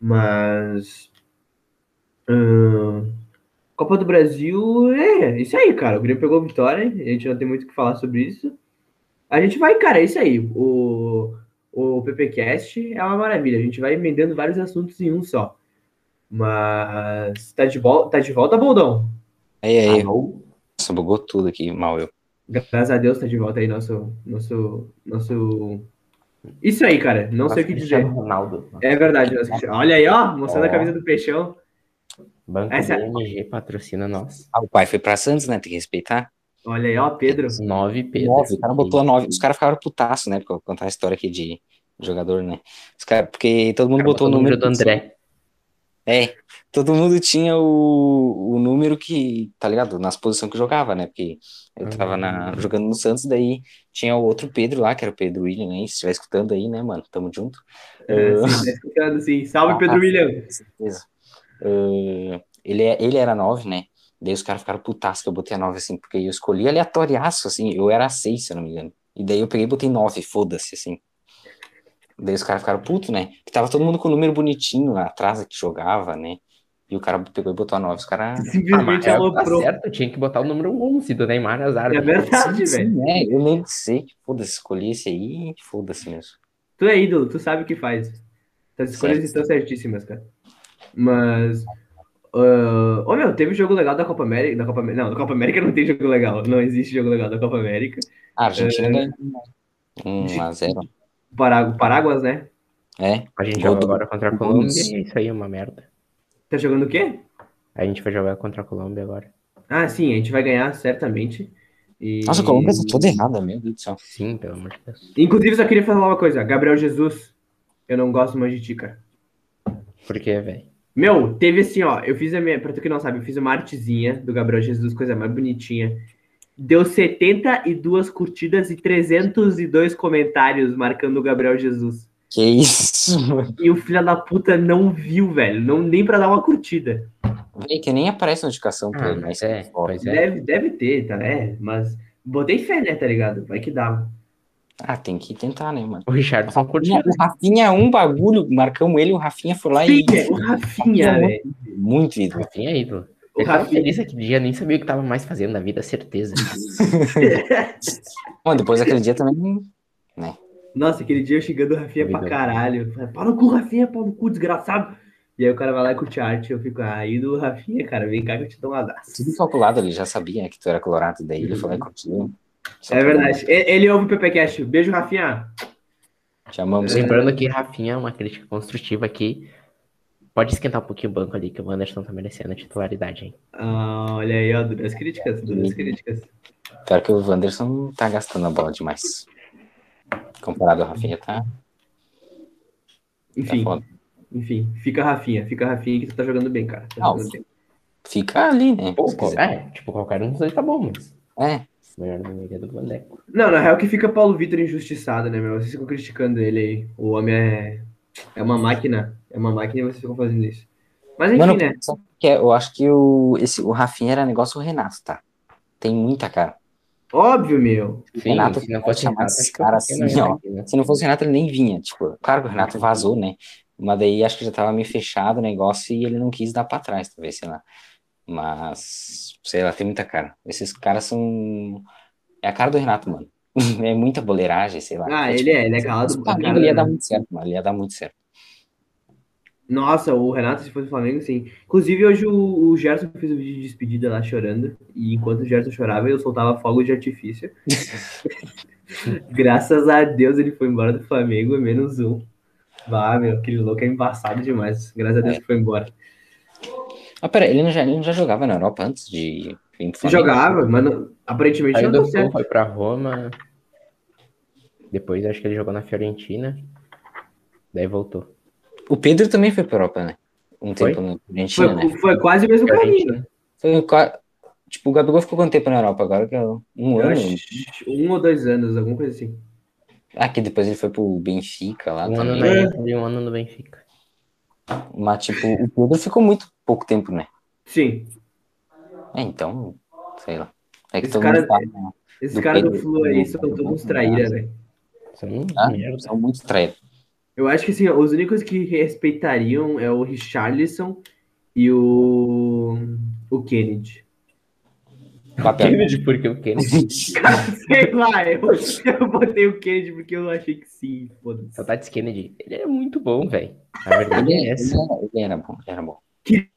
Mas. ahn, Copa do Brasil, é isso aí, cara. O Grêmio pegou vitória, a gente não tem muito o que falar sobre isso. A gente vai, cara, é isso aí. O, o PPcast é uma maravilha. A gente vai emendando vários assuntos em um só. Mas tá de, vol tá de volta, Boldão. Aí, aí. Alô? Nossa, bugou tudo aqui, mal eu. Graças a Deus tá de volta aí nosso. Nosso. nosso... Isso aí, cara. Não sei o que dizer. Ronaldo. É verdade. nosso. Olha aí, ó. Mostrando a Ó. camisa do Peixão. Banco Essa- BMG patrocina nós. Ah, o pai foi pra Santos, né? Tem que respeitar. Olha aí, ó, Pedro. Nove Pedro. Nove, o cara botou a nove. Os caras ficaram putaço, né? Porque eu vou contar a história aqui de jogador, né? Os cara, porque todo mundo Cara, botou o botou número do André. É, todo mundo tinha o, o número que, tá ligado? Nas posições que jogava, né? Porque eu tava na, Uhum. jogando no Santos, daí tinha o outro Pedro lá, que era o Pedro William, né? Se estiver escutando aí, né, mano? Tamo junto. É, sim, tá escutando, sim. Salve, *laughs* Pedro Ah, William. Com certeza. Ah, ele, é- ele era nove, né? Daí os caras ficaram putaços que eu botei a nove, assim, porque eu escolhi aleatoriaço, assim. Eu era seis, se eu não me engano. E daí eu peguei e botei nove, foda-se, assim. Daí os caras ficaram putos, né? Que tava todo mundo com o número bonitinho lá atrás que jogava, né? E o cara pegou e botou a nove. Os caras. Ah, Simplesmente tá aloprou. certo, tinha que botar o número 11 do Neymar Azar. É verdade, velho. é, eu nem sei. Foda-se, escolhi esse aí, foda-se mesmo. Tu é ídolo, tu sabe o que faz. As escolhas Certo. estão certíssimas, cara. Mas. ah, Ô meu, teve jogo legal da Copa América. Da Copa, não, da Copa América não tem jogo legal. Não existe jogo legal da Copa América. A Argentina É. ganhou. Um a zero. Pará- Paráguas, né? É. A gente joga do- agora contra a Colômbia e isso aí é uma merda. Tá jogando o quê? A gente vai jogar contra a Colômbia agora. Ah, sim, a gente vai ganhar, certamente. E... Nossa, a Colômbia tá toda errada, meu Deus do céu. Sim, pelo amor de Deus. Inclusive, só queria falar uma coisa. Gabriel Jesus, eu não gosto mais de ti, cara. Por quê, velho? Meu, teve assim, ó. Eu fiz a minha. Pra tu que não sabe, eu fiz uma artezinha do Gabriel Jesus, coisa mais bonitinha. Deu 72 curtidas e 302 comentários marcando o Gabriel Jesus. Que isso, *laughs* mano. E o filho da puta não viu, velho. Não, nem pra dar uma curtida. Véi, que nem aparece notificação pra Ah, ele, mas mas é, pois é. Deve, deve ter, tá? É, mas botei fé, né, tá ligado? Vai que dá. Ah, tem que tentar, né, mano? O Richardson curtiu. O Rafinha, um bagulho, marcamos ele, o Rafinha foi lá Sim, e. é, o Rafinha, velho. Muito ídolo. Rafinha é ídolo. O tava Rafinha. feliz aquele dia, nem sabia o que tava mais fazendo na vida, certeza. Mano, depois daquele dia também Nossa, aquele dia eu xingando o Rafinha pra caralho. Falei, Pau no cu, Rafinha, pau no cu, desgraçado. E aí o cara vai lá e curte a arte. Eu fico, aí do Rafinha, cara, vem cá que eu te dou um abraço. Tudo calculado, ele já sabia que tu era colorado, daí ele falou e curtiu. Só É verdade. E- Ele ouve o PPCast. Beijo, Rafinha. Te amamos. Lembrando que Rafinha é uma crítica construtiva aqui. Pode esquentar um pouquinho o banco ali, que o Wanderson tá merecendo a titularidade, hein? Ah, olha aí, ó, duras críticas, duras críticas. Pior que o Wanderson tá gastando a bola demais. Comparado ao Rafinha, tá, tá Enfim, foda. enfim, fica Rafinha, fica Rafinha que tu tá jogando bem, cara. Tá Não, jogando bem. Fica ali, né? Pô, é, tipo, qualquer um dos dois tá bom, mas. É, Melhor não iria do Vandeco. Não, na real que fica Paulo Vitor injustiçado, né, meu? Vocês ficam criticando ele aí. O homem é, é uma máquina. É uma máquina e vocês ficam fazendo isso. Mas enfim, Mano, né? que é? eu acho que o, esse, o Rafinha era negócio do Renato, tá? Tem muita cara. Óbvio, meu. Sim, Renato se não pode fosse chamar fiquei na assim, ó. aqui, né? Se não fosse o Renato, ele nem vinha. Tipo, claro que o Renato vazou, né? Mas daí acho que já tava meio fechado o negócio e ele não quis dar pra trás, talvez, sei lá. Mas, sei lá, tem muita cara. Esses caras são. É a cara do Renato, mano. *laughs* É muita boleiragem, sei lá. Ah, É, ele tipo, é, ele é calado. o Flamengo, cara- ele ia dar muito certo, mano. Ele ia dar muito certo. Nossa, o Renato, se fosse o Flamengo, sim. Inclusive, hoje o, o Gerson fez um vídeo de despedida lá chorando. E enquanto o Gerson chorava, eu soltava fogos de artifício. *laughs* Graças a Deus ele foi embora do Flamengo, menos um. Bah, meu, aquele louco é embaçado demais. Graças a Deus que foi embora. Ah, pera, ele não já, ele não já jogava na Europa antes de vir pro Flamengo? Jogava, mas não- aparentemente Aí não deu certo. foi pra Roma. Depois acho que ele jogou na Fiorentina. Daí voltou. O Pedro também foi pra Europa, né? Um Foi? tempo na Argentina, né? Foi, foi quase o mesmo caminho. Fiorentina. Foi qua- Tipo, o Gabigol ficou quanto tempo na Europa agora? Que é um Eu ano. acho um ou dois anos, alguma coisa assim. Ah, que depois ele foi pro Benfica lá Um ano também. na É. Inter e um ano no Benfica. Mas, tipo, o Pedro ficou muito pouco tempo, né? Sim. É, então, sei lá. É que Esse todo cara- mundo fala, né? Esses Do caras do Pedro- Flu aí do- são do- todos uns do- traíra, velho. Ah, são muito traídos. Eu acho que assim, os únicos que respeitariam é o Richarlison e o, o Kennedy. Papel. Kennedy, porque o Kennedy *laughs* Sei lá, eu, eu botei o Kennedy porque eu achei que sim. Saudades Kennedy. Ele é muito bom, velho. A verdade Ele, é essa. ele era, ele era bom, ele era bom. Que.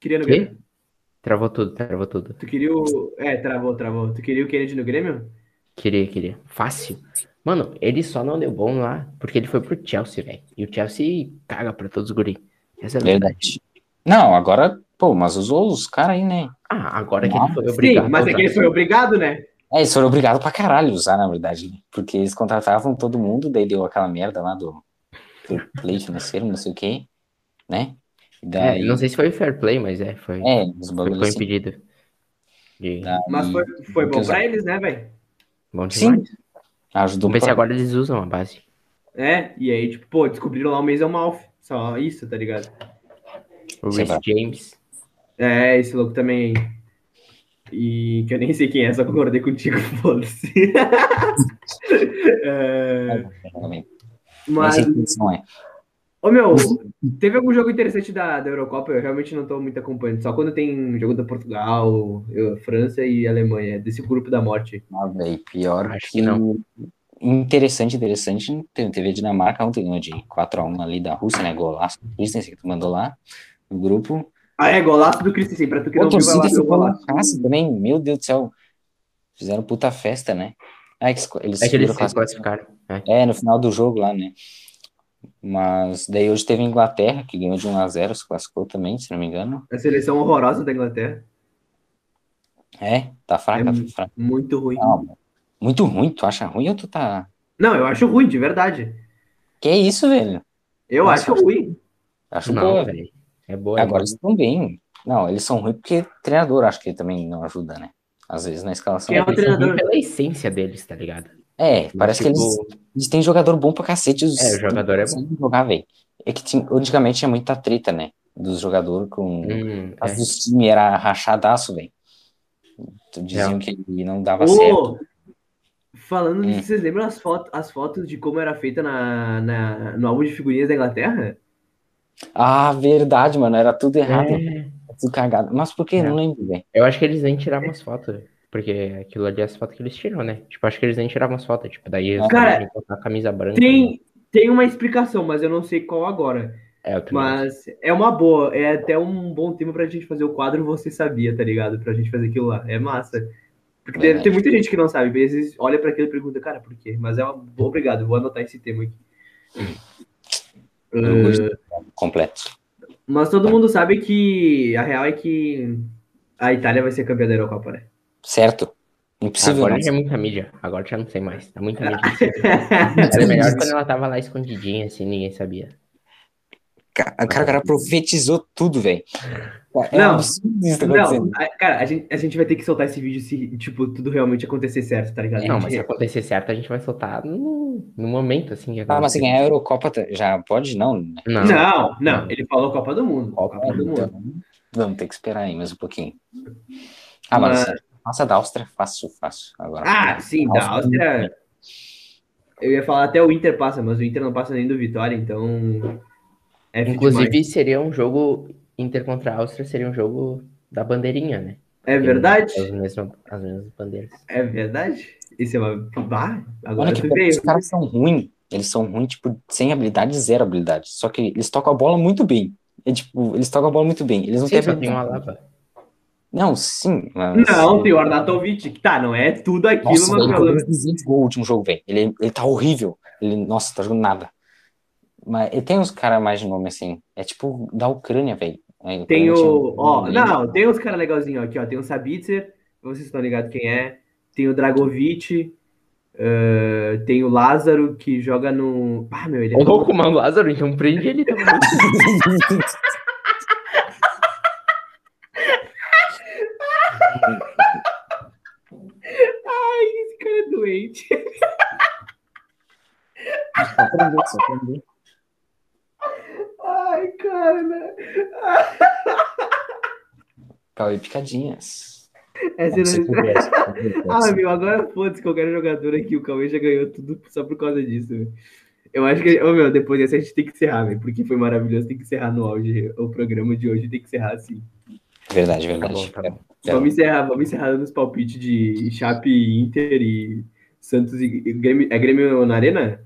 Queria no? Grêmio? Travou tudo, travou tudo. Tu queria o. É, travou, travou. Tu queria o Kennedy no Grêmio? Queria, queria. Fácil. Mano, ele só não deu bom lá porque ele foi pro Chelsea, velho. E o Chelsea caga pra todos os guri. Essa é a verdade. Não, agora, pô, mas usou os caras aí, né? Ah, agora que Não, ele foi obrigado. Sim, mas é que ele foi obrigado, né? É, eles foram obrigados pra caralho usar, na verdade, né? Porque eles contratavam todo mundo, daí deu aquela merda lá do, do play financeiro, não sei o quê, né? E É, daí, não sei se foi fair play, mas é, foi. é, os foi, bagulhos foi assim. impedido. De... Daí Mas foi, foi bom porque pra eles, né, velho? Bom Sim, demais. ajudou Vamos ver se agora eles usam a base. É, e aí, tipo, pô, descobriram lá o Mason Malf. Só isso, tá ligado? O lá. James. É, esse louco também. E que eu nem sei quem é, só concordei contigo, *laughs* foda-se. é, mas, não é. ô meu, teve algum jogo interessante da, da Eurocopa? Eu realmente não tô muito acompanhando. Só quando tem jogo da Portugal, eu- França e Alemanha, desse grupo da morte. Ah, velho, pior Acho que que não. Interessante, interessante. Teve teve a Dinamarca ontem, ganhou de 4x1 ali da Rússia, né? Golaço do Christensen que tu mandou lá no grupo. Ah, é, golaço do Christensen, pra tu que Pô, não viu, vai lá ver o golaço. loucaça também, meu Deus do céu. Fizeram puta festa, né? Ah, é que eles É que eles se classificaram. É. É, no final do jogo lá, né? Mas daí hoje teve a Inglaterra, que ganhou de 1x0, se classificou também, se não me engano. A seleção horrorosa da Inglaterra. É, tá fraca, É tá fraca. Muito ruim. Não, muito ruim, tu acha ruim ou tu tá. Não, eu acho ruim, de verdade. Que isso, velho? Eu Nossa, acho ruim. Acho Não, boa, velho. É boa. é Agora eles estão bem. Não, eles são ruins porque treinador acho que também não ajuda, né? Às vezes na escalação. Quem é o treinador? pela essência deles, tá ligado? É, parece que eles, Tipo, eles têm jogador bom pra cacete. Os, É, o jogador é bom. jogar, velho. É que tinha, antigamente tinha muita treta, né? Dos jogadores com. hum, As é. dos times era rachadaço, velho. Diziam Real. que não dava certo. Ô, falando Hum. disso, vocês lembram as, foto, as fotos de como era feita na, na- no álbum de figurinhas da Inglaterra? Ah, verdade, mano. Era tudo errado. É, tudo cagado. Mas por que? É. Não lembro, velho. Eu acho que eles nem tiravam as fotos, porque aquilo ali é as fotos que eles tiram, né? Tipo, acho que eles nem tiravam as fotos. Tipo, daí eles Cara, botar a camisa branca. Tem, tem uma explicação, mas eu não sei qual agora. É. Mas é uma boa, é até um bom tema pra gente fazer o quadro Você Sabia, tá ligado? Pra gente fazer aquilo lá. É massa. Porque tem, Verdade. tem muita gente que não sabe, às vezes olha pra aquilo e pergunta, cara, por quê? Mas é uma. Obrigado, vou anotar esse tema aqui. Uh. Completo. mas todo mundo sabe que a real é que a Itália vai ser campeã da Eurocopa, né? Certo. Impossível, Agora já é muita mídia. Agora já não sei mais. Tá muita mídia. *laughs* Era melhor quando ela tava lá escondidinha, assim, ninguém sabia. Ca- Cara, o cara profetizou tudo, velho. É Não, absurdo isso que tá. Não, a- cara, a gente, a gente vai ter que soltar esse vídeo se, tipo, tudo realmente acontecer certo, tá ligado? Não, mas se acontecer certo, a gente vai soltar no, no momento, assim. que Ah, mas se acontecer. ganhar a Eurocopa já pode? Não, né? Não, Não, não, ele falou Copa do Mundo. Copa, Copa do Mundo. então, vamos ter que esperar aí mais um pouquinho. Ah, mas, Mas- nossa, da Áustria, fácil, fácil. Agora. Ah, sim, da Áustria. Eu ia falar até o Inter passa, mas o Inter não passa nem do Vitória, então. É Inclusive, demais. seria um jogo Inter contra a Áustria, seria um jogo da bandeirinha, né? É verdade? As mesmas, as mesmas bandeiras. É verdade? Isso é uma. Bah, agora Olha que veio. os caras são ruins. Eles são ruins, tipo, sem habilidade, zero habilidade. Só que eles tocam a bola muito bem. É tipo, eles tocam a bola muito bem. Eles não Sim, têm tem uma lava. Não, sim, mas. Não, tem o Arnautovic. que Tá, não é tudo aquilo, Nossa, mas pelo ele fez 200 gols no último jogo, velho. Ele, ele tá horrível. Ele, nossa, tá jogando nada. Mas ele tem uns caras mais de nome assim. É tipo da Ucrânia, velho. É, Tem o. Ó, não, tem uns caras legalzinhos aqui, ó. Tem o Sabitzer, vocês estão ligados quem é. Tem o Dragovic. eh, tem o Lázaro, que joga no. Ah, meu, ele é. Ô, louco, mano, Lázaro, então prende ele também. Ai, esse cara é doente. Só aprender, só aprender. Ai, cara. Cauê Picadinhas. Essa se não... se *laughs* Ah, meu, agora foda-se qualquer jogador aqui. O Cauê já ganhou tudo só por causa disso, velho. Eu acho que, ô meu, depois dessa a gente tem que encerrar, velho, porque foi maravilhoso. Tem que encerrar no auge. O programa de hoje tem que encerrar assim. Verdade, Tá verdade. bom, tá bom. É. Vamos encerrar, vamos encerrar nos palpites de Chape, Inter e Santos e e Grêmio. É Grêmio na Arena?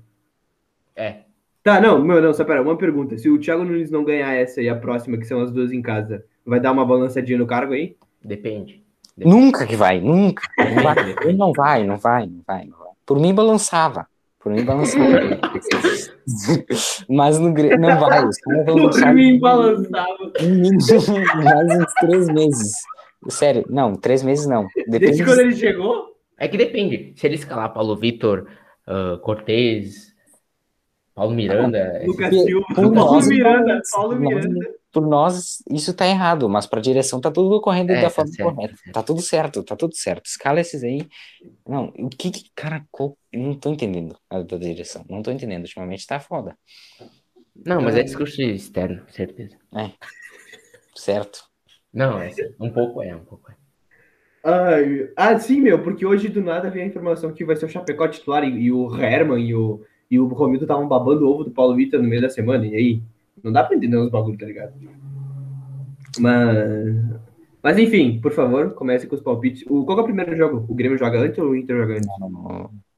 É. Tá, não, meu, não, só pera, uma pergunta. Se o Thiago Nunes não ganhar essa e a próxima, que são as duas em casa, vai dar uma balançadinha no cargo aí? Depende. Nunca que vai, nunca. Não vai. Não vai, não vai, não vai, não vai. Por mim balançava. Por mim balançava. Mas no Grêmio não vai. Por mim, balançava. *laughs* mais uns três meses. Sério, não, três meses não. Depende Desde quando ele chegou? É que depende. Se ele escalar Paulo Vitor, ah, Cortez, Paulo Miranda. Lucas Silva, Paulo Miranda, Paulo nós, Miranda. Por nós, isso tá errado, mas pra direção tá tudo correndo É, da tá forma certo, correta. tá. Tá tudo certo, tá tudo certo. Escala esses aí. Não, o que que, cara, qual- eu não tô entendendo a da direção. Não tô entendendo. Ultimamente tá foda. Não, mas é discurso externo, certeza. Certo. Não, é um pouco é, um pouco é. Ai, ah, sim, meu, porque hoje do nada vem a informação que vai ser o Chapecó titular e, e o Herman e o, e o Romildo estavam babando o ovo do Paulo Vitor no meio da semana. E aí? Não dá pra entender os bagulhos, tá ligado? Mas. Mas enfim, por favor, comece com os palpites. O, qual que é o primeiro jogo? O Grêmio joga antes ou o Inter joga antes?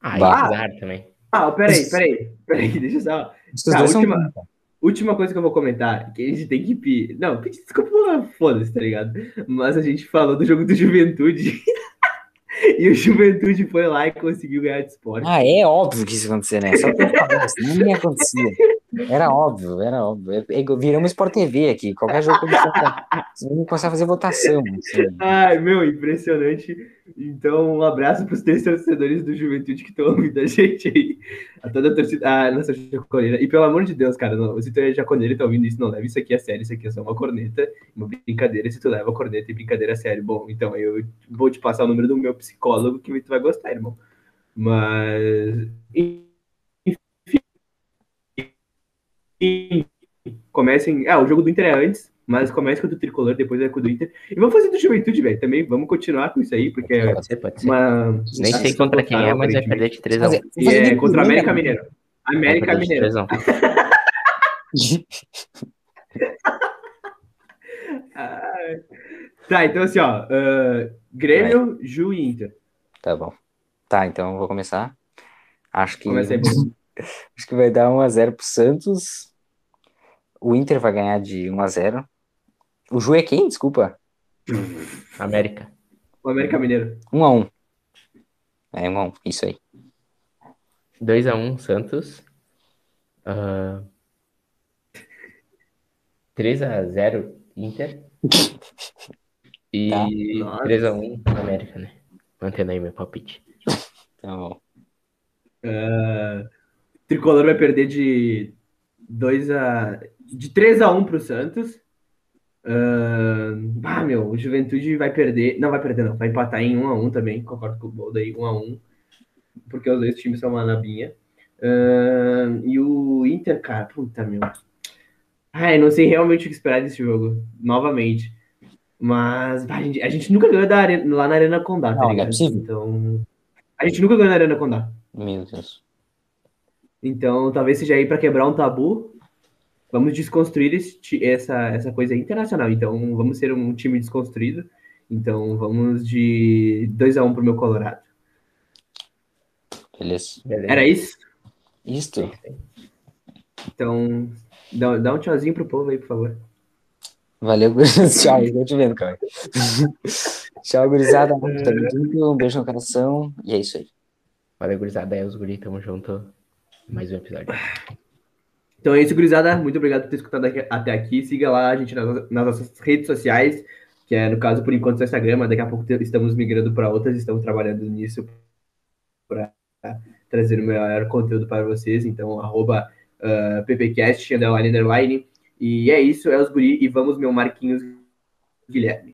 Ah, e Bah. azar também. Ah, peraí, peraí, peraí, *laughs* deixa eu só. Tá, são última-. Última coisa que eu vou comentar, que a gente tem que pedir. Não, pedir *laughs* desculpa, foda-se, tá ligado? Mas a gente falou do jogo do Juventude. *laughs* e o Juventude foi lá e conseguiu ganhar de esporte. Ah, é óbvio que isso ia acontecer, né? Só que eu falava, senão nem acontecia. Era óbvio, era óbvio. É- é- Viramos Sport TV aqui. Qualquer jogo que vamos *laughs* começar a fazer votação. assim. Ai, meu, impressionante. Então, um abraço pros três torcedores do Juventude que estão ouvindo a gente aí. A toda a torcida, a nossa jaconeira. E pelo amor de Deus, cara, não, se tu é jaconeiro e tá ouvindo isso, não leva isso aqui a sério. Isso aqui é só uma corneta, uma brincadeira. Se tu leva a corneta e brincadeira a sério, bom, então eu vou te passar o número do meu psicólogo que tu vai gostar, irmão. Mas. Enfim. Comecem. Ah, o jogo do Inter é antes, mas comece com o do tricolor, depois é com o do Inter. E vamos fazer do Juventude, velho, também. Vamos continuar com isso aí, porque é Pode ser, pode ser. uma. Nem sei contra quem é, mas vai perder de 3 a 1. Fazer- E fazer é contra a América Mineiro. América Vai Mineiro. 3 a 1. *laughs* Tá, então assim, ó. ah, Grêmio, Ju e Inter. Tá bom. Tá, então eu vou começar. Acho que, Bruno. *laughs* acho que vai dar 1x0 pro Santos. O Inter vai ganhar de 1x0. O Ju é quem? Desculpa. América. O América Mineiro. 1x1. É, 1x1. Isso aí. 2x1 Santos. Ah, 3x0 Inter. E Tá. Nossa. 3x1 América, né? Mantendo aí meu palpite. Tá bom. Ah, Tricolor vai perder de 2 a. de 3 a 1 pro Santos. Ah, ah, meu, o Juventude vai perder. Não vai perder, não. Vai empatar em 1 a 1 também. Concordo com o Boldo aí, 1 a 1 Porque os dois times são uma nabinha. Ah, e o Inter, cara, puta, meu. Ai, não sei realmente o que esperar desse jogo. Novamente. Mas a, gente, a gente nunca ganhou da arena- lá na Arena Condá, tá Não, não é ligado? possível. Então. A gente nunca ganhou na Arena Condá. Meu Deus. Então, talvez seja aí para quebrar um tabu. Vamos desconstruir essa, essa coisa internacional. Então, vamos ser um time desconstruído. Então, vamos de 2 a 1 pro meu Colorado. Beleza. Beleza? Era isso? Isto. Então, dá, dá um tchauzinho pro povo aí, por favor. Valeu, gurizada. *laughs* Tchau, eu te vendo, cara. *laughs* Tchau, gurizada. Tamo junto, Um beijo no coração. E é isso aí. Valeu, gurizada. É os guri, tamo junto. Mais um episódio. Então é isso, gurizada. Muito obrigado por ter escutado até aqui. Siga lá a gente nas, nas nossas redes sociais, que é, no caso, por enquanto, o Instagram, mas daqui a pouco estamos migrando para outras, estamos trabalhando nisso para trazer o melhor conteúdo para vocês. Então, arroba ah, ppcast, underline, underline. E é isso, é os guri, e vamos, meu Marquinhos Guilherme.